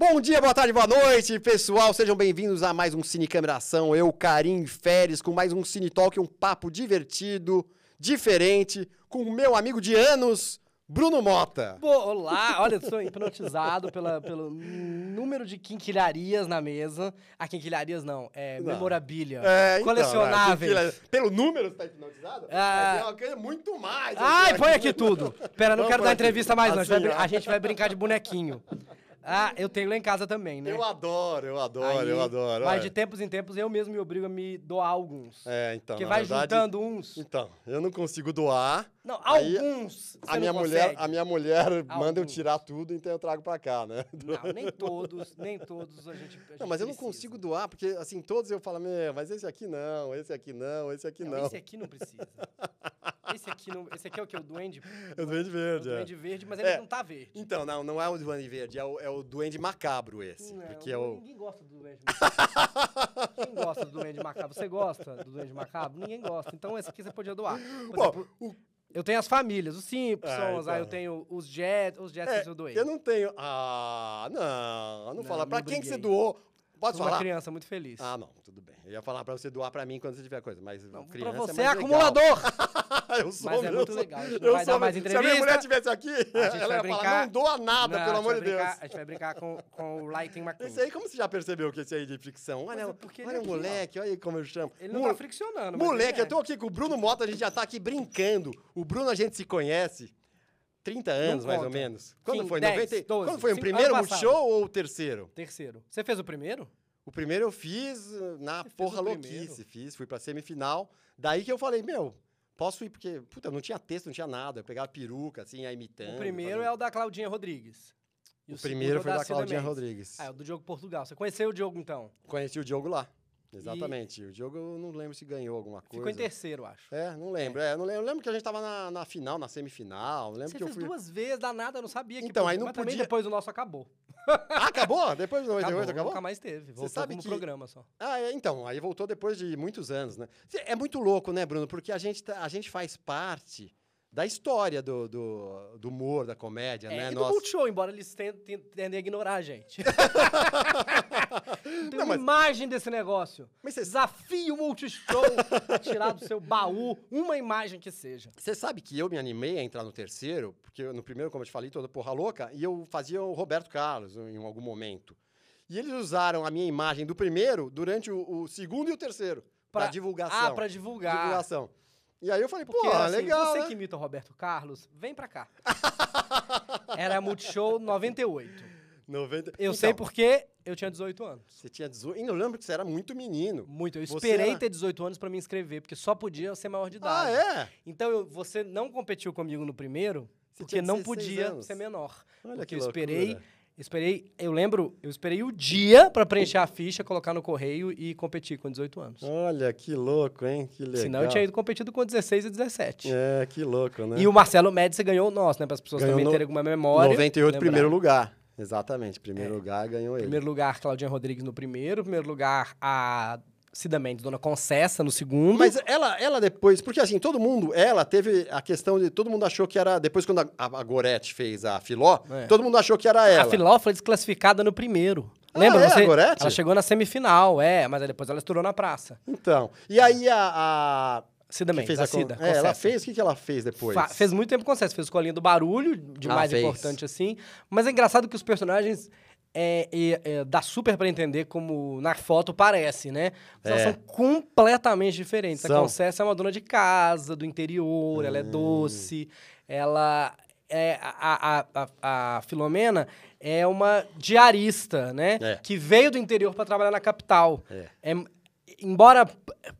Bom dia, boa tarde, boa noite, pessoal. Sejam bem-vindos a mais um Cine. Eu, Karim Feres, com mais um Cine Talk, um papo divertido, diferente, com o meu amigo de anos, Bruno Mota. Pô, olá, olha, eu sou hipnotizado pela, pelo número de quinquilharias na mesa. Ah, quinquilharias não, é Não. memorabilia. É, então, colecionáveis. né, pelo número você tá hipnotizado? Mas tem uma coisa muito mais. Ai, aqui, põe né? aqui tudo. Pera, não quero dar aqui. entrevista mais, não. A gente, vai, Assim, ó. a gente vai brincar de bonequinho. Ah, eu tenho lá em casa também, né? Eu adoro, eu adoro, Aí, eu adoro. Mas olha. de tempos em tempos eu mesmo me obrigo a me doar alguns. É, então, Porque vai verdade- juntando uns. Então, eu não consigo doar. Não, aí, alguns. A minha, não mulher, consegue. a minha mulher manda eu Alguns. tirar tudo, então eu trago pra cá, né? Não, nem todos, nem todos a gente. a Não, gente mas eu não precisa. consigo doar, porque assim, todos eu falo, meu, mas esse aqui não, esse aqui não, esse aqui Não, não. esse aqui não precisa. Esse aqui, não, esse aqui é o que? O duende? É o Duende O Verde, é. duende verde, mas ele É. não tá verde. Então, não, não é o Duende Verde, é o, é o Duende Macabro esse. Não, porque é o... Ninguém gosta do duende macabro. Quem gosta do duende macabro? Você gosta do duende macabro? Ninguém gosta. Então esse aqui você podia doar. Por Bom, exemplo, o- eu tenho as famílias, os Simpsons, Ah, então. aí eu tenho os Jets, os Jets é, eu doei. eu não tenho... Ah, não, não, Não, fala. Pra me quem que você briguei. doou? Pode Sou uma falar? criança muito feliz. Ah, não, tudo bem. Eu ia falar pra você doar pra mim quando você tiver coisa, mas Não, criança pra você é é acumulador. eu sou, Mas é muito legal, eu vai dar sou- mais Se a minha entrevista. mulher estivesse aqui, ela ia falar, brincar- não doa nada, Não, pelo amor de Deus. A gente vai brincar com, com o Lightning McQueen. Esse aí, como você já percebeu que esse aí é de fricção? Mas Olha, é porque olha é o ó. moleque, olha aí como eu chamo. Ele não Mo- tá friccionando, Moleque, é. eu tô aqui com o Bruno Mota, a gente já tá aqui brincando. O Bruno a gente se conhece 30 anos, mais ou menos. Quando 15, foi? 10, 90... 12, Quando foi o primeiro. Multishow ou o terceiro? Terceiro. Você fez o primeiro? O primeiro eu fiz uh, na porra o primeiro? louquice, fiz, fui pra semifinal. Daí que eu falei, meu, posso ir, porque, puta, não tinha texto, não tinha nada. Eu pegava peruca, assim, aí imitando. o primeiro fazendo- é o da Claudinha Rodrigues. E O segundo primeiro é o foi da Cida Claudinha. Rodrigues. Ah, é o do Diogo Portugal. Você conheceu o Diogo, então? Conheci o Diogo lá. Exatamente. O Diogo, eu não lembro se ganhou alguma coisa. Ficou em terceiro, acho. É, não lembro. É, não lembro. Eu lembro que a gente tava na, na final, na semifinal. Eu lembro Você que eu fez fui. duas vezes, danada, eu não sabia que Então, aí não podia- depois o nosso acabou. Ah, acabou? Depois do 98 acabou? Nunca mais teve. Voltou sabe como que- programa só. Ah, é, então, aí voltou depois de muitos anos, né? Cê- É muito louco, né, Bruno? Porque a gente, tá- a gente faz parte da história do, do, do humor, da comédia, É, né? e do Multishow, embora eles ten- ten- tendem a ignorar a gente. Tem Não, uma mas- imagem desse negócio. Mas você Desafio o Multishow a tirar do seu baú uma imagem que seja. Você sabe que eu me animei a entrar no terceiro, porque no primeiro, como eu te falei, toda porra louca, e eu fazia o Roberto Carlos em algum momento. E eles usaram a minha imagem do primeiro durante o, o segundo e o terceiro, para Pra- divulgação. Ah, pra divulgar. divulgação. E aí eu falei, Porque pô, assim, legal, você né? que imita o Roberto Carlos, vem pra cá. Era Multishow 98. 90... Eu Então, sei porque eu tinha 18 anos. Você tinha 18... E eu lembro que você era muito menino. Muito. Eu esperei era- ter 18 anos pra me inscrever, porque só podia ser maior de Ah, idade. é? Então eu- você não competiu comigo no primeiro, Você porque não 16 podia anos. ser menor. Olha porque que eu loucura. esperei, esperei, eu lembro, eu esperei o dia pra preencher a ficha, colocar no correio e competir com 18 anos. Olha, que louco, hein? Que legal. Senão eu tinha ido competido com 16 e 17. É, que louco, né? E o Marcelo Médici ganhou o nosso, né? Para as pessoas Ganhou também no- terem alguma memória. 98, lembrar. primeiro lugar. Exatamente, primeiro lugar ganhou ele. Primeiro lugar, Claudinha Rodrigues no primeiro. Primeiro lugar, a Cida Mendes, Dona Concessa no segundo. Mas ela, ela depois, porque assim, todo mundo, ela teve a questão de, todo mundo achou que era, depois quando a, a, Gorete fez a Filó, É. todo mundo achou que era ela. a Filó foi desclassificada no primeiro. Ah, Lembra é, você? a Gorete? Ela chegou na semifinal, é, mas aí depois ela estourou na praça. Então, e aí a... a Cida Mendes, fez a Cida. é, ela fez, o que, que ela fez depois? Fa- fez muito tempo com fez Escolinha do Barulho, de Ah, mais fez. importante assim. Mas é engraçado que os personagens. É, é, é, dá super pra entender como na foto parece, né? Mas elas É. são completamente diferentes. A São. Concessa é uma dona de casa, do interior, ela é Hum. doce, ela. É, a, a, a, a Filomena é uma diarista, né? É. Que veio do interior pra trabalhar na capital. É. É, embora.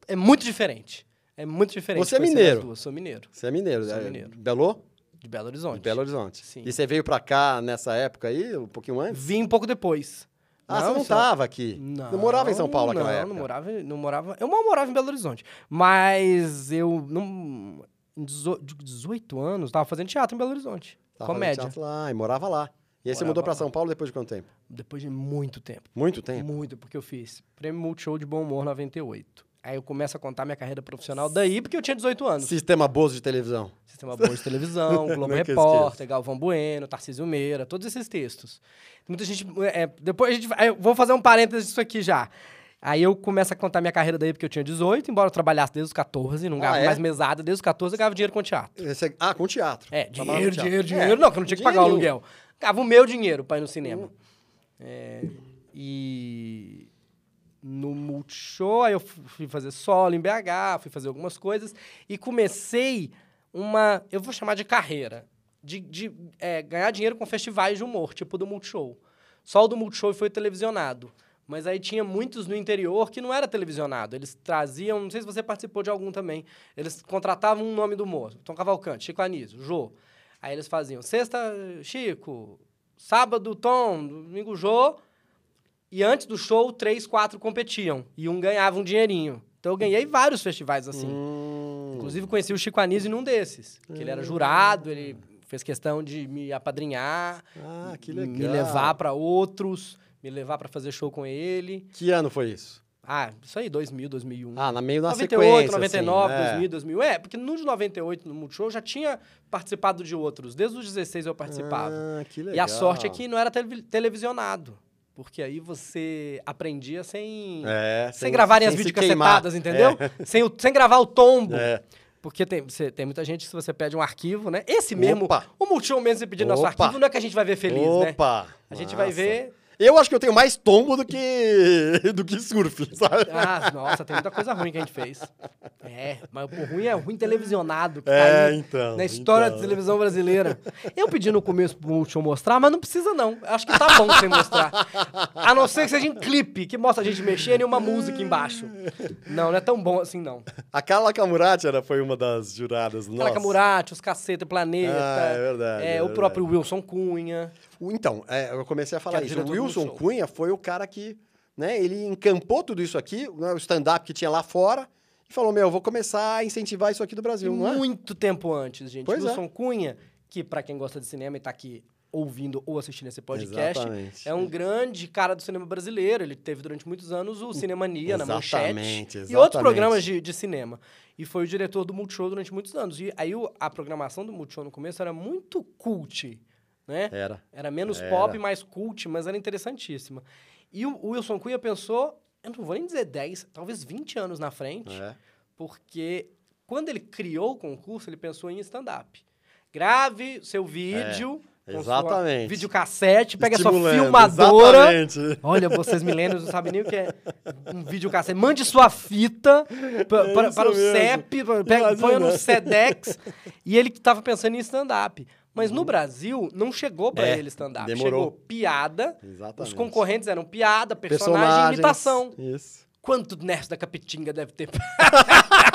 É muito diferente. É muito diferente. Você é mineiro? duas. Sou mineiro. Você é mineiro, Sou é, mineiro. Belo? De Belo Horizonte. De Belo Horizonte. Sim. E você veio pra cá nessa época aí, um pouquinho antes? Vim um pouco depois. Ah, você não só- tava aqui? Não, Não morava em São Paulo naquela não, época? Não, morava, não morava. Eu mal morava em Belo Horizonte. Mas eu não. Em 18 18 anos, tava fazendo teatro em Belo Horizonte. Tava fazendo comédia. teatro lá, e morava lá. E aí você Morava mudou pra lá. São Paulo depois de quanto tempo? Depois de muito tempo. Muito tempo? Muito, porque eu fiz Prêmio Multishow de Bom Humor 98. Aí eu começo a contar minha carreira profissional daí, porque eu tinha 18 anos. Sistema Bozo de televisão. Sistema Bom de Televisão, Globo Repórter, Galvão Bueno, Tarcísio Meira, todos esses textos. Muita gente. é, depois a gente. vou fazer um parênteses disso aqui já. Aí eu começo a contar minha carreira daí porque eu tinha 18, embora eu trabalhasse desde os 14, não Ah, ganhava é? mais mesada, desde os 14 eu ganhava dinheiro com teatro. Esse é- Ah, com teatro. É, dinheiro, no teatro. dinheiro, É, dinheiro. Não, que eu não tinha que pagar o aluguel. Gava o meu dinheiro pra ir no cinema. É, e no Multishow, aí eu fu- fui fazer solo em BH, fui fazer algumas coisas e comecei uma, eu vou chamar de carreira, de, de, é, ganhar dinheiro com festivais de humor, tipo do Multishow. Só o do Multishow foi televisionado. Mas aí tinha muitos no interior que não era televisionado. Eles traziam, não sei se você participou de algum também, eles contratavam um nome do humor. Tom Cavalcante, Chico Anísio, Jô. Aí eles faziam sexta, Chico, sábado, Tom, domingo, Jô. E antes do show, três, quatro competiam. E um ganhava um dinheirinho. Então eu ganhei vários festivais assim. Hum, Inclusive conheci o Chico Anísio num desses. Que ele era jurado, ele fez questão de me apadrinhar, Ah, que legal. me levar pra outros, me levar pra fazer show com ele. Que ano foi isso? Ah, isso aí, 2000, 2001. Ah, na meio da 98, sequência, 99, assim, é. 2000, 2000. É, porque no de 98, no Multishow, eu já tinha participado de outros. Desde os 16 eu participava. Ah, que legal. e a sorte é que não era televi- televisionado. Porque aí você aprendia sem, É, sem gravarem as sem se videocassetadas, entendeu? Sem, o- sem gravar o tombo. É. Porque tem, você- tem muita gente se você pede um arquivo, né? Esse mesmo, Opa! o Multishow mesmo você pedir nosso arquivo, não é que a gente vai ver feliz, né? Opa! A gente vai Nossa. ver... Eu acho que eu tenho mais tombo do que do que surf, sabe? Ah, nossa, tem muita coisa ruim que a gente fez. É, mas o ruim é ruim televisionado. Que É, caiu então, Na história então. da televisão brasileira. Eu pedi no começo pro Multishow mostrar, mas não precisa não. Acho que tá bom sem mostrar. A não ser que seja em clipe, que mostra a gente mexendo e uma música embaixo. Não, não é tão bom assim, não. A Carla Camurati era, foi uma das juradas. Nossa. Camurati, os Caceta Planeta. Ah, é verdade, é, é o verdade. próprio Wilson Cunha. Então, é, eu comecei a falar Que era isso. O Wilson. Cunha foi o cara que, né, ele encampou tudo isso aqui, né, o stand-up que tinha lá fora, e falou, meu, eu vou começar a incentivar isso aqui do Brasil, não é? Muito tempo antes, gente. Pois é. Wilson Cunha, que pra quem gosta de cinema e tá aqui ouvindo ou assistindo esse podcast, Exatamente. é um grande cara do cinema brasileiro. Ele teve durante muitos anos o Cinemania na Exatamente, Manchete e exatamente. outros programas de, de cinema. E foi o diretor do Multishow durante muitos anos. E aí a programação do Multishow no começo era muito cult, né? Era. Era menos Era. pop, mais cult, mas era interessantíssima. E o Wilson Cunha pensou, eu não vou nem dizer 10, talvez 20 anos na frente, É. porque quando ele criou o concurso, ele pensou em stand-up. Grave seu vídeo. É, exatamente. Videocassete, pega sua filmadora. Exatamente. Olha, vocês milênios não sabem nem o que é um videocassete. Mande sua fita pa- É para, isso para o mesmo. CEP, pega, põe no SEDEX. e ele estava pensando em stand-up. Mas no Brasil, não chegou para É, ele stand-up. Chegou piada. Exatamente. Os concorrentes eram piada, personagem Personagens. imitação. Isso. Quanto Nerso da Capitinga deve ter?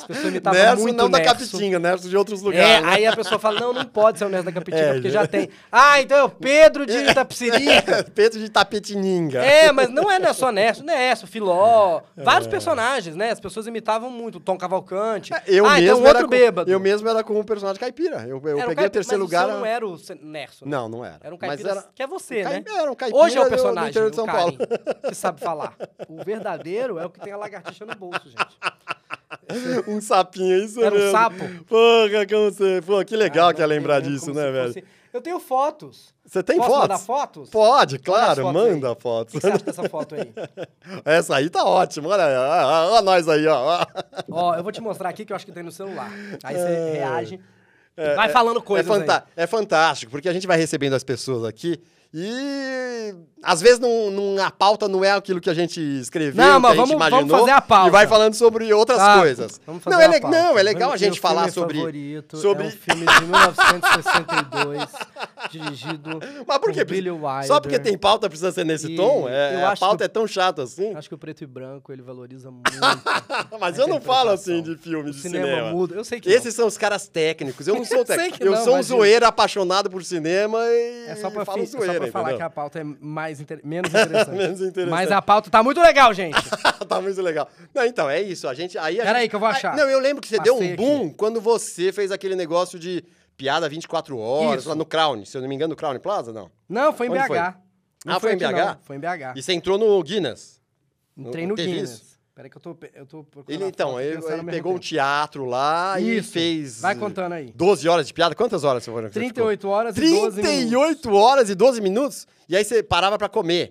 As pessoas imitavam Nerso muito não da Nerso. Capitinga, Nerso de outros É, lugares. né? aí a pessoa fala, não, não pode ser o Nerso da Capitinga, É, porque já- já tem. Ah, então é o Pedro de Itapsirica. Peito de tapetininga. É, mas não é né, só Nerso, Nerso, Filó, vários personagens, né? As pessoas imitavam muito, Tom Cavalcante. É. Eu ah, mesmo então era outro com, bêbado. Eu mesmo era com o personagem caipira. Eu, eu Era um peguei caip- o terceiro mas lugar. Seu não era o Nerso. né? Não, não era. Era um Mas caipira que é você, né? Era um caipira Hoje é o do- do personagem, interior de São Paulo. Que sabe falar. O verdadeiro é o que tem a lagartixa no bolso, gente. um sapinho, isso Era um mesmo. sapo? Porra, como você... Pô, que legal Ah, que é lembrar mesmo disso, né, velho? fosse- Eu tenho fotos. Você tem Posso fotos? mandar fotos? Pode, claro, fotos aí. manda O fotos. que você acha dessa foto aí? Essa aí tá ótima, olha aí, ó nós aí, ó. ó. Eu vou te mostrar aqui que eu acho que tem no celular. Aí você É. reage. Vai falando coisas é, aí. fanta- é fantástico, porque a gente vai recebendo as pessoas aqui e às vezes não, não- a pauta não é aquilo que a gente escreveu, Não, que mas a gente vamos- vamos imaginou, fazer a pauta. e vai falando sobre outras coisas. Vamos fazer não, é pauta. não, é legal a gente falar sobre... favorito sobre- É um filme de 1962, dirigido Mas por quê? Billy Wilder. Só porque tem pauta precisa ser nesse E tom? É, a pauta que- é tão chata assim? Acho que o preto e branco ele valoriza muito. Mas eu não falo assim de filme O de cinema, cinema. muda. Eu sei que Esses são os caras técnicos. Eu não sou técnico. que Eu não, sou um zoeiro apaixonado por cinema e não. É só pra, falo é só zoeira, pra falar entendeu? que a pauta é mais inter- menos interessante. Menos interessante. Mas a pauta tá muito legal, gente. tá muito legal. Não, então, é isso. A gente. Aí a Pera gente- aí que eu vou achar. Não, eu lembro que você deu Passei um aqui. boom quando você fez aquele negócio de piada 24 horas Isso. lá no Crown. Se eu não me engano, no Crown Plaza, não. Não, foi em Onde BH. foi? Ah, foi em aqui, BH? não. Foi em BH. E você entrou no Guinness. Entrei no Teve Guinness. isso? Peraí que eu tô, eu tô Ele, então, ele, ele pegou um tempo. teatro lá Isso. e fez... Vai contando aí. 12 horas de piada? Quantas horas você foram? 38 horas e 12 minutos. 38 horas e 12 minutos? E aí você parava pra comer.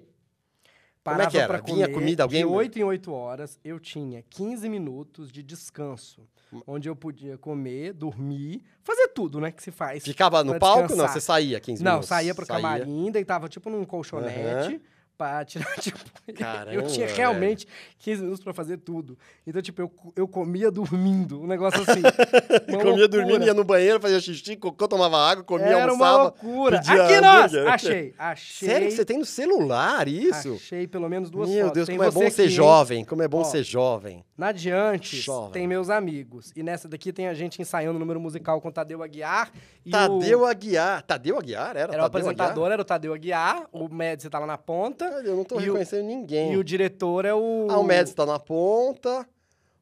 Como é Parava que era? pra Vinha comer, comida, alguém- De 8 em 8 horas, eu tinha 15 minutos de descanso. Onde eu podia comer, dormir, fazer tudo, né? Que se faz. Ficava no palco? Não, descansar. você saía 15 Não, minutos. saía pro camarim, deitava tipo num colchonete. Aham. Pra tirar, tipo, Caramba, eu tinha velho. realmente 15 minutos pra fazer tudo. Então, tipo, eu, eu comia dormindo, um negócio assim. uma Comia loucura. dormindo, ia no banheiro, fazia xixi, cocô, tomava água, comia, Era uma almoçava. loucura. pedia Aqui nós! Achei, achei. Sério que você tem no celular isso? Achei pelo menos duas Meu fotos. Deus, Tem como é bom ser aqui, jovem, como é bom Ó. ser jovem. Na Diante tem meus amigos. E nessa daqui tem a gente ensaiando o número musical com Tadeu Aguiar. Tadeu o... Aguiar. Tadeu Aguiar? Era, Era o apresentador, era o Tadeu Aguiar. O Médici tá lá na ponta. Aguiar? Eu não tô E o- reconhecendo ninguém. E o diretor é o... Ah, o Médici tá na ponta.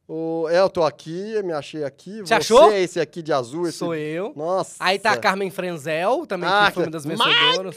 O... É, eu tô aqui, eu me achei aqui. Você Você achou? é esse aqui de azul. Esse... Sou eu. Nossa. Aí tá a Carmen Frenzel, também, Ah, que foi uma que- das vencedoras.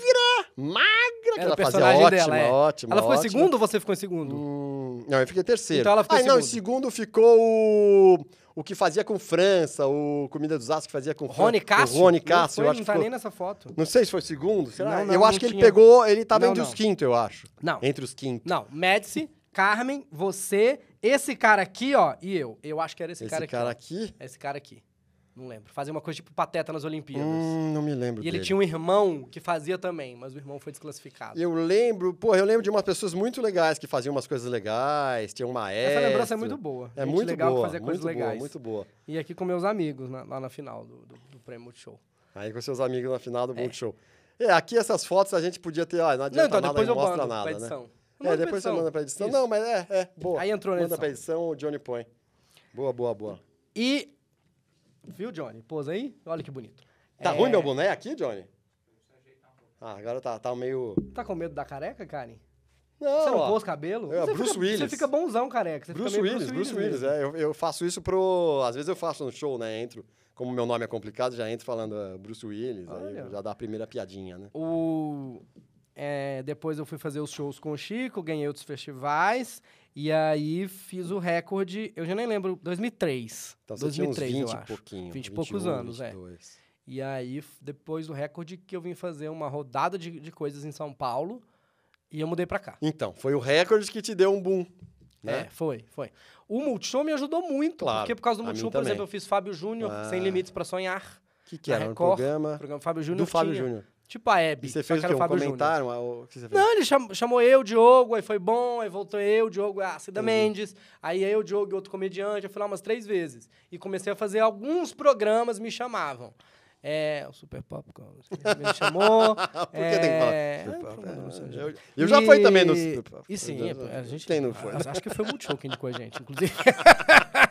Magra, que Era ela o fazia ótima, dela, é. ótima, Ela ficou em ótima. segundo ou você ficou em segundo? Hum, não, eu fiquei terceiro. Então ela ficou ah, em não, em segundo. segundo ficou o, o que fazia com França, o Comida dos Astros que fazia com França. Rony Cássio? O Rony Não Cássio, foi, eu acho não que tá ficou... nem nessa foto. Não sei se foi segundo, será? Não, não, eu acho não que ele tinha. pegou, ele tava Não, entre não. os quintos, eu acho. Não. Entre os quintos. Não, Médici, Carmen, você, esse cara aqui, ó, e eu. Eu acho que era esse, Esse cara aqui. cara ó. aqui, Esse cara aqui. Não lembro. Fazia uma coisa tipo pateta nas Olimpíadas. hum, não me lembro E ele dele. tinha um irmão que fazia também, mas o irmão foi desclassificado. Eu lembro, pô, eu lembro de umas pessoas muito legais que faziam umas coisas legais, tinha um maestro. Essa lembrança é muito boa. É Gente muito legal boa, que fazia coisas muito boa, legais. muito boa. E aqui com meus amigos, na- lá na final do, do, do Prêmio Multishow. Aí com seus amigos na final do Multishow. É, aqui essas fotos a gente podia ter, ó, não Não, adianta então nada, não mostra nada, né? É, depois você manda pra edição. Isso. Não, mas é, é, boa. Aí entrou na Manda edição. pra edição, o Johnny põe. Boa, boa, boa. E... Viu, Johnny? Pôs aí? Olha que bonito. Tá É, ruim meu boné aqui, Johnny? Ah, agora tá, tá meio... Tá com medo da careca, Karen? Não, Você não ó, pôs cabelo? É, você Bruce fica, Willis. Você fica bonzão, careca. Você Bruce fica meio Willis, Bruce Willis, é. Eu, eu faço isso pro... Às vezes eu faço no show, né? Entro, como meu nome é complicado, já entro falando ah, Bruce Willis, Olha. aí já dá a primeira piadinha, né? O... é, depois eu fui fazer os shows com o Chico, ganhei outros festivais. E aí fiz o recorde, eu já nem lembro, 2003. Então você 2003, tinha uns 20 eu e acho. pouquinho. 20 e poucos 21, anos, é. 22. E aí, depois do recorde, que eu vim fazer uma rodada de, de coisas em São Paulo. E eu mudei pra cá. Então, foi o recorde que te deu um boom, né? É, foi, foi. O Multishow me ajudou muito. Claro, Porque por causa do Multishow, por exemplo, eu fiz Fábio Júnior, Ah. Sem Limites pra Sonhar. O que, que era? Um Record, programa O programa Fábio do Júnior Fábio tinha, Júnior. Tipo a Hebe. E você fez que o quê? Um comentário? uma- que? Não, ele cham- chamou eu, Diogo, aí foi bom, aí voltou eu, Diogo, a Cida Entendi. Mendes, aí eu, Diogo e outro comediante, eu fui lá umas três vezes. E comecei a fazer alguns programas, me chamavam. É, o Super Popcorn, me chamou. Por que é, tem que falar? é, Super Pop? Luciano Eu, eu já fui também no E- Super Pop. E sim, a gente. Tem, não foi? Acho que foi o Multishow que indicou a gente, inclusive.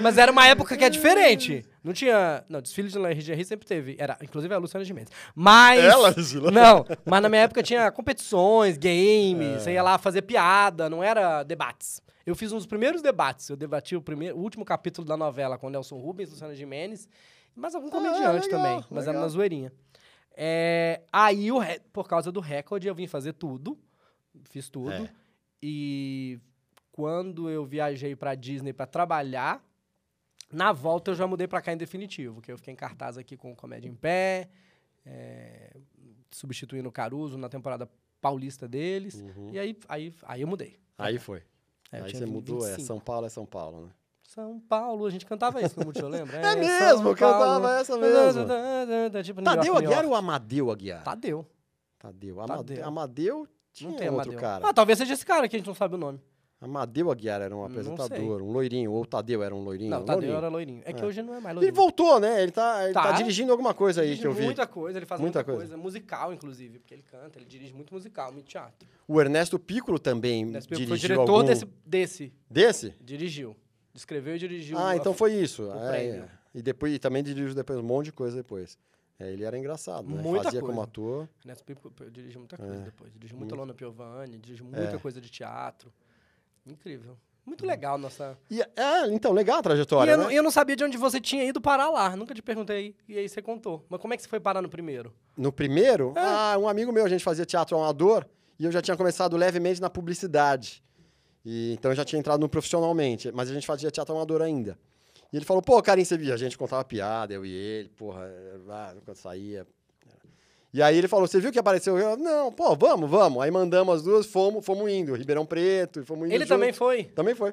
Mas era uma época que é diferente. Não tinha. Não, desfile de lingerie sempre teve. Era, inclusive a Luciana Gimenez. Mas. Ela, Gila? Não, mas na minha época tinha competições, games, É. você ia lá fazer piada, não era debates. Eu fiz um dos primeiros debates. Eu debati o, primeiro, o último capítulo da novela com Nelson Rubens, Luciana Gimenez, mas algum comediante Ah, legal, também, mas era legal. na zoeirinha. É, aí, o por causa do recorde, eu vim fazer tudo. Fiz tudo. É. E quando eu viajei pra Disney pra trabalhar, na volta eu já mudei pra cá em definitivo, que eu fiquei em cartaz aqui com Comédia em Pé, é, substituindo o Caruso na temporada paulista deles. Uhum. E aí, aí, aí eu mudei. Aí foi. É, Aí você mudou, é 25. São Paulo é São Paulo, né? São Paulo, a gente cantava isso no Multishow, lembra? É mesmo, eu cantava essa mesmo. Tipo, York, Tadeu New Aguiar York. ou Amadeu Aguiar? Tadeu. Tadeu. Amadeu. Tadeu. Amadeu tinha Não tem outro Amadeu. cara. Ah, talvez seja esse cara que a gente não sabe o nome. Amadeu Aguiar era um apresentador, um loirinho. Ou Tadeu era um loirinho. Não, um Tadeu loirinho. era loirinho. É que É. hoje não é mais Ele loirinho. voltou, né? Ele tá, ele tá. Tá. dirigindo alguma coisa aí Dirige que eu vi. muita coisa, ele faz Muita muita, coisa. coisa. Musical, inclusive, porque ele canta, ele dirige muito musical, muito teatro. O Ernesto Piccolo também período dirigiu foi diretor algum... desse, desse. Desse? Dirigiu. Escreveu e dirigiu. Ah, então foi isso. É, é. E depois e também dirigiu depois um monte de coisa depois. É, ele era engraçado, né? Muita Fazia coisa. como ator. Nesse período eu dirigi muita coisa É. depois. Dirigiu muita. Lona Piovani, dirigiu muita É. coisa de teatro. Incrível. Muito legal nossa. E, é, então, legal a E trajetória, eu, né? não, eu não sabia de onde você tinha ido parar lá. Nunca te perguntei. E aí você contou. Mas como é que você foi parar no primeiro? No primeiro, É. ah, um amigo meu, a gente fazia teatro amador e eu já tinha começado levemente na publicidade. E, então eu já tinha entrado no profissionalmente, mas a gente fazia teatro amador ainda. E ele falou, pô, Karim, você via? A gente contava piada, eu e ele, porra, ah, quando saía. E aí ele falou, você viu que apareceu? Eu, não, pô, vamos, vamos. Aí mandamos as duas, fomos, fomos indo. Ribeirão Preto, fomos indo Ele junto. também foi. Também foi.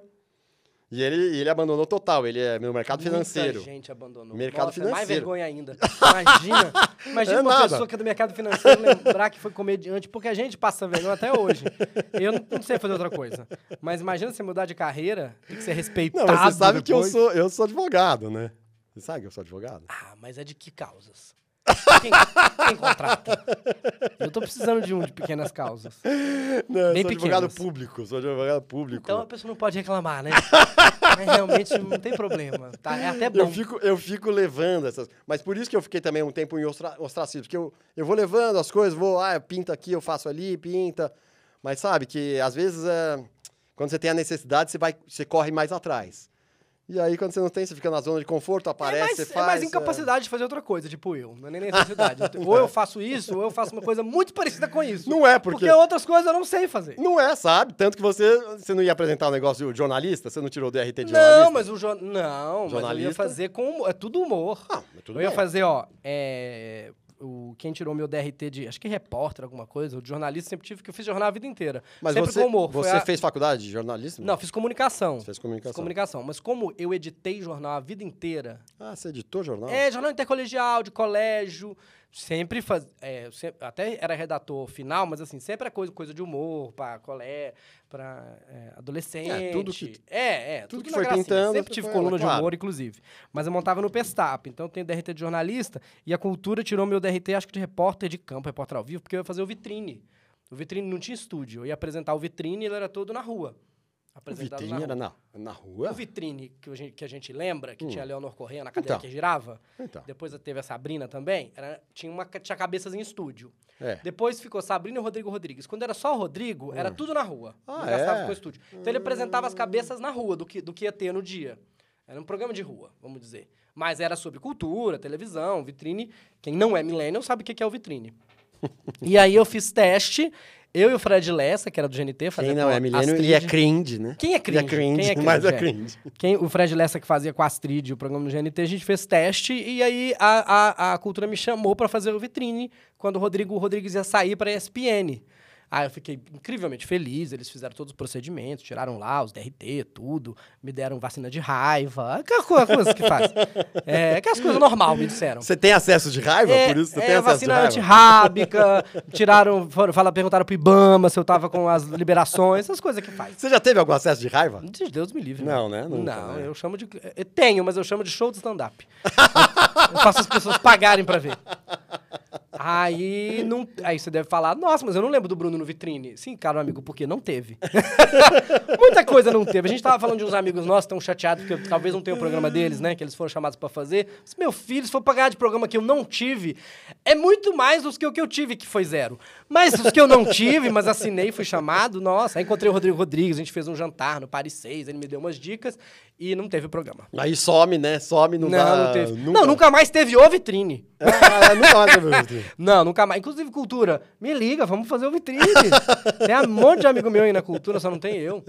E ele, ele abandonou total, ele é no mercado financeiro. Muita gente abandonou. Mercado Nossa, é mais financeiro. vergonha ainda. Imagina, imagina É uma nada. pessoa que é do mercado financeiro lembrar que foi comediante, porque a gente passa vergonha até hoje. Eu não, não sei fazer outra coisa. Mas imagina você mudar de carreira, tem que ser Não, respeitado mas você sabe que eu depois. sou, eu sou advogado, né? Você sabe que eu sou advogado? Ah, mas é de que causas? Quem, quem contrata? Eu tô precisando de um de pequenas causas. Não, eu Bem sou advogado pequenas. público, sou advogado público. Então a pessoa não pode reclamar, né? Mas realmente não tem problema. Tá? É até bom. Eu fico, eu fico levando essas. Mas por isso que eu fiquei também um tempo em ostra, ostracismo. Porque eu, eu vou levando as coisas, vou, ah, eu pinto aqui, eu faço ali, pinta. Mas sabe que às vezes é, quando você tem a necessidade, você, vai, você corre mais atrás. E aí, quando você não tem, você fica na zona de conforto, É aparece, mais, você é faz. mais incapacidade de fazer outra coisa, tipo eu. Não é nem necessidade. ou eu faço isso, ou eu faço uma coisa muito parecida com isso. Não é, porque- Porque outras coisas eu não sei fazer. Não é, sabe? Tanto que você, você não ia apresentar um negócio de jornalista? Você não tirou o DRT de jornalista? Não, mas o jo... não, mas eu ia Jornalista? fazer com é tudo humor. Ah, mas tudo eu ia bem. fazer, ó, é, o quem tirou meu DRT de, acho que repórter alguma coisa, o de jornalista sempre tive que eu fiz jornal a vida inteira. Mas sempre você, com humor. Você a- fez faculdade de jornalismo? Não, fiz comunicação. Você fez comunicação. Fiz comunicação, mas como eu editei jornal a vida inteira, Ah, você editou jornal? É, jornal intercolegial, de colégio. Sempre faz. é, sempre- até era redator final, mas assim, sempre é coisa, coisa de humor, pra colé, pra é, adolescente. É, tudo que- É, é. tudo que na foi gracinha. pintando, Sempre tive coluna de claro. humor, inclusive. Mas eu montava no Pestap, então eu tenho DRT de jornalista e a cultura tirou meu DRT, acho que de repórter de campo, repórter ao vivo, porque eu ia fazer o vitrine. O vitrine não tinha estúdio. Eu ia apresentar o vitrine e ele era todo na rua. Apresentado vitrine na era na, na rua? O vitrine que a gente, que a gente lembra, que Hum. tinha Leonor Correia na cadeira Então. que girava, Então. depois teve a Sabrina também, era, tinha, uma, tinha cabeças em estúdio. É. Depois ficou Sabrina e o Rodrigo Rodrigues. Quando era só o Rodrigo, era tudo na rua. Hum. Ah, não gastava é? com o estúdio. Então ele apresentava as cabeças na rua do que, do que ia ter no dia. Era um programa de rua, vamos dizer. Mas era sobre cultura, televisão, vitrine. Quem não é millennial sabe o que que é o vitrine. e aí eu fiz teste, eu e o Fred Lessa, que era do GNT, fazia Quem não é milênio Astrid. e é cringe, né? Quem é cringe? E é cringe, Quem é mas é cringe, é. cringe. Quem, o Fred Lessa que fazia com a Astrid o programa no GNT, a gente fez teste e aí a, a, a cultura me chamou pra fazer o vitrine quando o Rodrigo Rodrigues ia sair pra ESPN. Aí eu fiquei incrivelmente feliz, eles fizeram todos os procedimentos, tiraram lá os DRT, tudo, me deram vacina de raiva, aquelas co- coisas que faz. É, aquelas coisas normal, me disseram. Você tem acesso de raiva? É, por isso você é, tem acesso de vacina raiva? antirrábica, tiraram, foram, fala, perguntaram pro Ibama se eu tava com as liberações, essas coisas que faz. Você já teve algum acesso de raiva? De Deus me livre. Não, né? Nunca, não, né? eu chamo de. Eu tenho, mas eu chamo de show de stand-up. eu faço as pessoas pagarem pra ver. Aí, não, aí você deve falar, nossa, mas eu não lembro do Bruno no vitrine. Sim, caro amigo, porque não teve. Muita coisa não teve. A gente tava falando de uns amigos nossos estão chateados porque talvez não tenha o programa deles, né? Que eles foram chamados pra fazer. Mas, meu filho, se for pagar de programa que eu não tive, é muito mais dos que o que eu tive, que foi zero. Mas os que eu não tive, mas assinei, fui chamado, nossa. Aí encontrei o Rodrigo Rodrigues, a gente fez um jantar no Paris 6, ele me deu umas dicas e não teve o programa. Aí some, né? Some, não, Não, dá... não teve. Não, nunca mais teve o vitrine. Ah, nunca mais teve vitrine. Não, nunca mais. Inclusive, cultura, me liga, vamos fazer o vitrine. tem um monte de amigo meu aí na cultura, só não tem eu.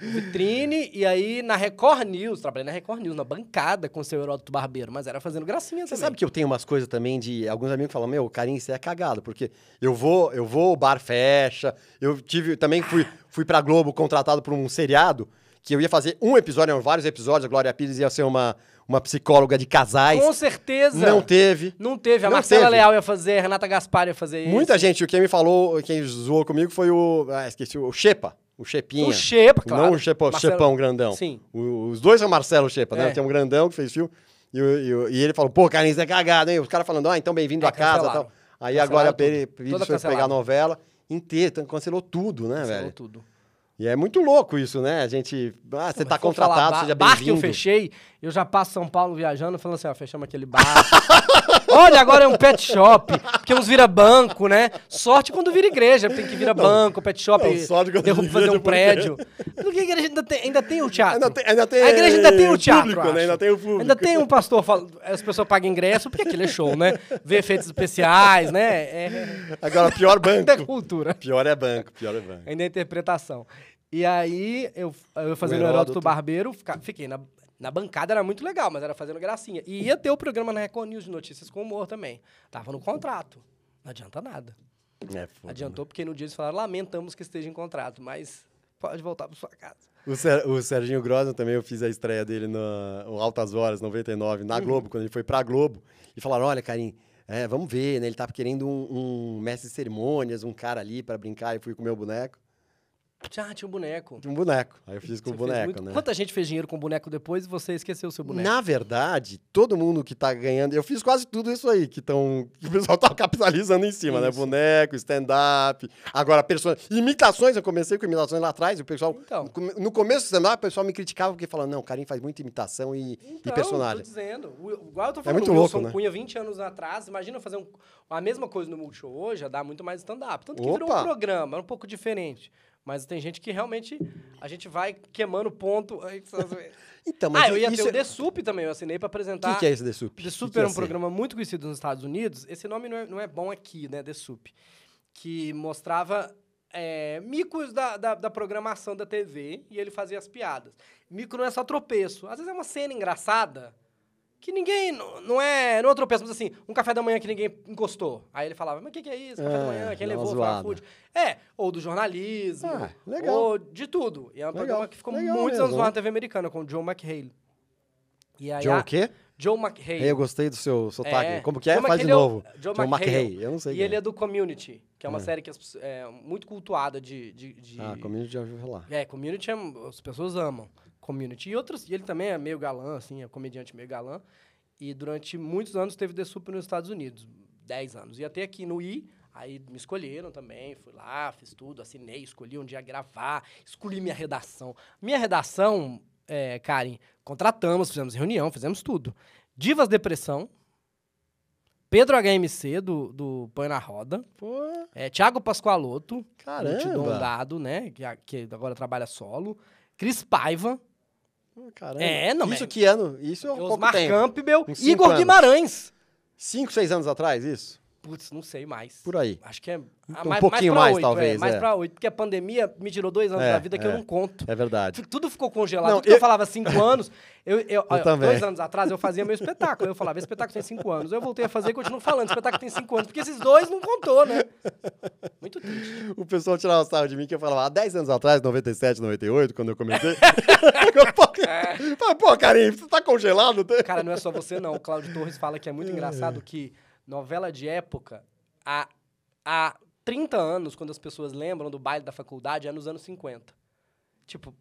Vitrine, e aí na Record News, trabalhei na Record News, na bancada com o seu Heródoto Barbeiro, mas era fazendo gracinha Você também. sabe que eu tenho umas coisas também de. Alguns amigos falam, meu, Carinho, você é cagado, porque eu vou, eu vou, o bar fecha. Eu tive. Também fui, fui pra Globo contratado por um seriado que eu ia fazer um episódio, eram vários episódios, a Glória Pires ia ser uma, uma psicóloga de casais. Com certeza. Não teve. Não teve. A Não Marcela teve. Leal ia fazer, a Renata Gaspar ia fazer isso. Muita gente, quem me falou, quem zoou comigo foi o. Ah, esqueci, o Xepa. O Xepinha. O Xepa, claro. Não o Xepa, Marcelo- grandão. Sim. O- os dois são Marcelo Xepa, né? É. Tem um grandão que fez filme. E, o- e e ele falou, pô, Carlinhos é cagado, hein? Os caras falando, ah, então bem-vindo É, a casa e tal. Aí a Cancelaram Glória tudo. Peri- Toda Pires foi pegar a novela inteira, então cancelou tudo, né, Cancelou velho? tudo. E é muito louco isso, né? A gente. Ah, você tá falar contratado, seja Bar que eu bem-vindo. fechei, eu já passo São Paulo viajando, falando assim, ó, fechamos aquele bar. Olha, agora é um pet shop, porque uns vira banco, né? Sorte quando vira igreja, tem que vira banco, pet shop, Não, derruba fazer um prédio. Porque a igreja ainda tem, ainda tem o teatro. Ainda tem, ainda tem a igreja ainda tem o teatro, público, né? Ainda tem o público. Ainda tem um pastor, fala- as pessoas pagam ingresso, porque aquilo é show, né? Ver efeitos especiais, né? É, Agora, pior ainda é banco. cultura. Pior é banco, pior é banco. Ainda é interpretação. E aí, eu, eu fazendo o Heródoto. Barbeiro, fica- fiquei na, na bancada, era muito legal, mas era fazendo gracinha. E ia ter o programa na Record News de notícias com humor também. Tava no contrato. Não adianta nada. É, foda, Adiantou porque no dia eles falaram, lamentamos que esteja em contrato, mas pode voltar para sua casa. O, Ser- o Serginho Grosman também, eu fiz a estreia dele no, Altas Horas, 99, na Globo, quando ele foi pra Globo. E falaram, olha, Karim, é, vamos ver, né? Ele tava querendo um, um mestre de cerimônias, um cara ali pra brincar, e fui com o meu boneco. Já tinha um boneco. Um boneco. Aí eu fiz com o boneco, muito- né? Quanta gente fez dinheiro com boneco depois e você esqueceu o seu boneco? Na verdade, todo mundo que tá ganhando. Eu fiz quase tudo isso aí, que, tão, que o pessoal tá capitalizando em cima, né? Isso. Boneco, stand-up. Agora, persona... imitações, eu comecei com imitações lá atrás. O pessoal. Então. No começo do stand-up, o pessoal me criticava porque falava, não, o Karim faz muita imitação e, e Então, personagem. tô dizendo. O- Igual eu tô falando, muito o louco, Wilson né? Cunha 20 anos atrás, imagina fazer um- a mesma coisa no Multishow hoje, já dá muito mais stand-up. Tanto que virou Opa! um programa, é um pouco diferente. Mas tem gente que realmente, a gente vai queimando ponto. você- Então, mas ah, eu ia ter o é- The Sup também, eu assinei pra O apresentar. que, que é esse The Sup? The Sup que era é um programa muito conhecido nos Estados Unidos. Esse nome não é, não é bom aqui, né? The Sup. Que mostrava é, micos da, da, da programação da TV e ele fazia as piadas. Mico não é só tropeço. Às vezes é uma cena engraçada que ninguém. Não, é, não é tropeço, mas assim, um café da manhã que ninguém encostou. Aí ele falava, mas o que, que é isso? Café da É, manhã, quem levou? Fala food. É, ou do jornalismo. Ah, legal. Ou de tudo. E é um Legal, programa que ficou legal muitos mesmo, anos lá na TV americana, com o Joe McHale. E aí Joe o quê? Joe McHale. Eu gostei do seu sotaque. É. Como que é? Joe Faz de McHale é novo. Joe Joe McHale. Eu não sei E ele é do Community, que é uma É. série que é muito cultuada de. de, de- Ah, community já ouviu falar. É, Community é- as pessoas amam. Community. E outros. E ele também é meio galã, assim, é comediante meio galã. E durante muitos anos teve The Super nos Estados Unidos. 10 anos. Ia ter aqui no I, aí me escolheram também. Fui lá, fiz tudo, assinei, escolhi onde ia gravar, escolhi minha redação. Minha redação, é, Karen, contratamos, fizemos reunião, fizemos tudo. Divas Depressão. Pedro HMC, do, do Põe na Roda. Pô, É, Thiago Pascoaloto, caramba. Dado, né? Que, que agora trabalha solo. Cris Paiva. Pô, Caramba. É, não, Isso mas- que ano? Isso é um pouco tempo. Campbell. Igor anos. Guimarães. Cinco, seis anos atrás, isso? Putz, não sei mais. Por aí. Acho que é. Um pouquinho pra mais, oito, talvez, É, mais é. pra oito. Porque a pandemia me tirou dois anos É, da vida que eu é. não conto. É verdade. Tu- Tudo ficou congelado. Não, Tudo que eu eu- falava cinco anos. Eu, eu, olha, também. dois anos atrás eu fazia meu espetáculo. Eu falava, esse espetáculo tem cinco anos. Eu voltei a fazer e continuo falando, espetáculo tem cinco anos. Porque esses dois não contou, né? Muito triste. O pessoal tirava sarro de mim que eu falava há 10 anos atrás, 97, 98, quando eu comecei. eu falei, pô, Karim, você tá congelado? Cara, não é só você, não. O Cláudio Torres fala que é muito engraçado que novela de época, há, há 30 anos, quando as pessoas lembram do baile da faculdade, é nos anos 50. Tipo.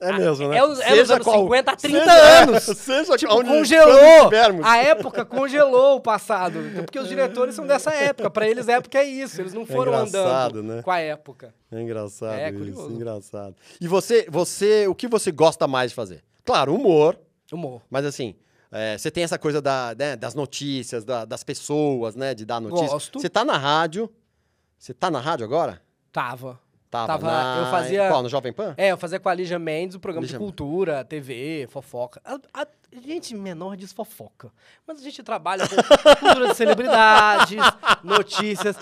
É mesmo, né? É, os- é nos anos qual- 50 há 30 seja- anos. Seja Tipo, onde- congelou. A época congelou o passado. Então, Porque os diretores são dessa época. Pra eles, época é isso. Eles não foram engraçado, andando né? com a época. É engraçado É, isso, curioso. engraçado. E você, você, o que você gosta mais de fazer? Claro, humor, Humor. mas assim, é, você tem essa coisa da, né, das notícias, da- das pessoas, né, de dar notícias. Gosto. Você tá na rádio, você tá na rádio agora? Tava. Tava, Tava, na... eu fazia- Qual, no Jovem Pan? É, eu fazia com a Lígia Mendes o programa Lígia- de cultura, TV, fofoca. A, a gente menor diz fofoca. Mas a gente trabalha com cultura de celebridades, notícias.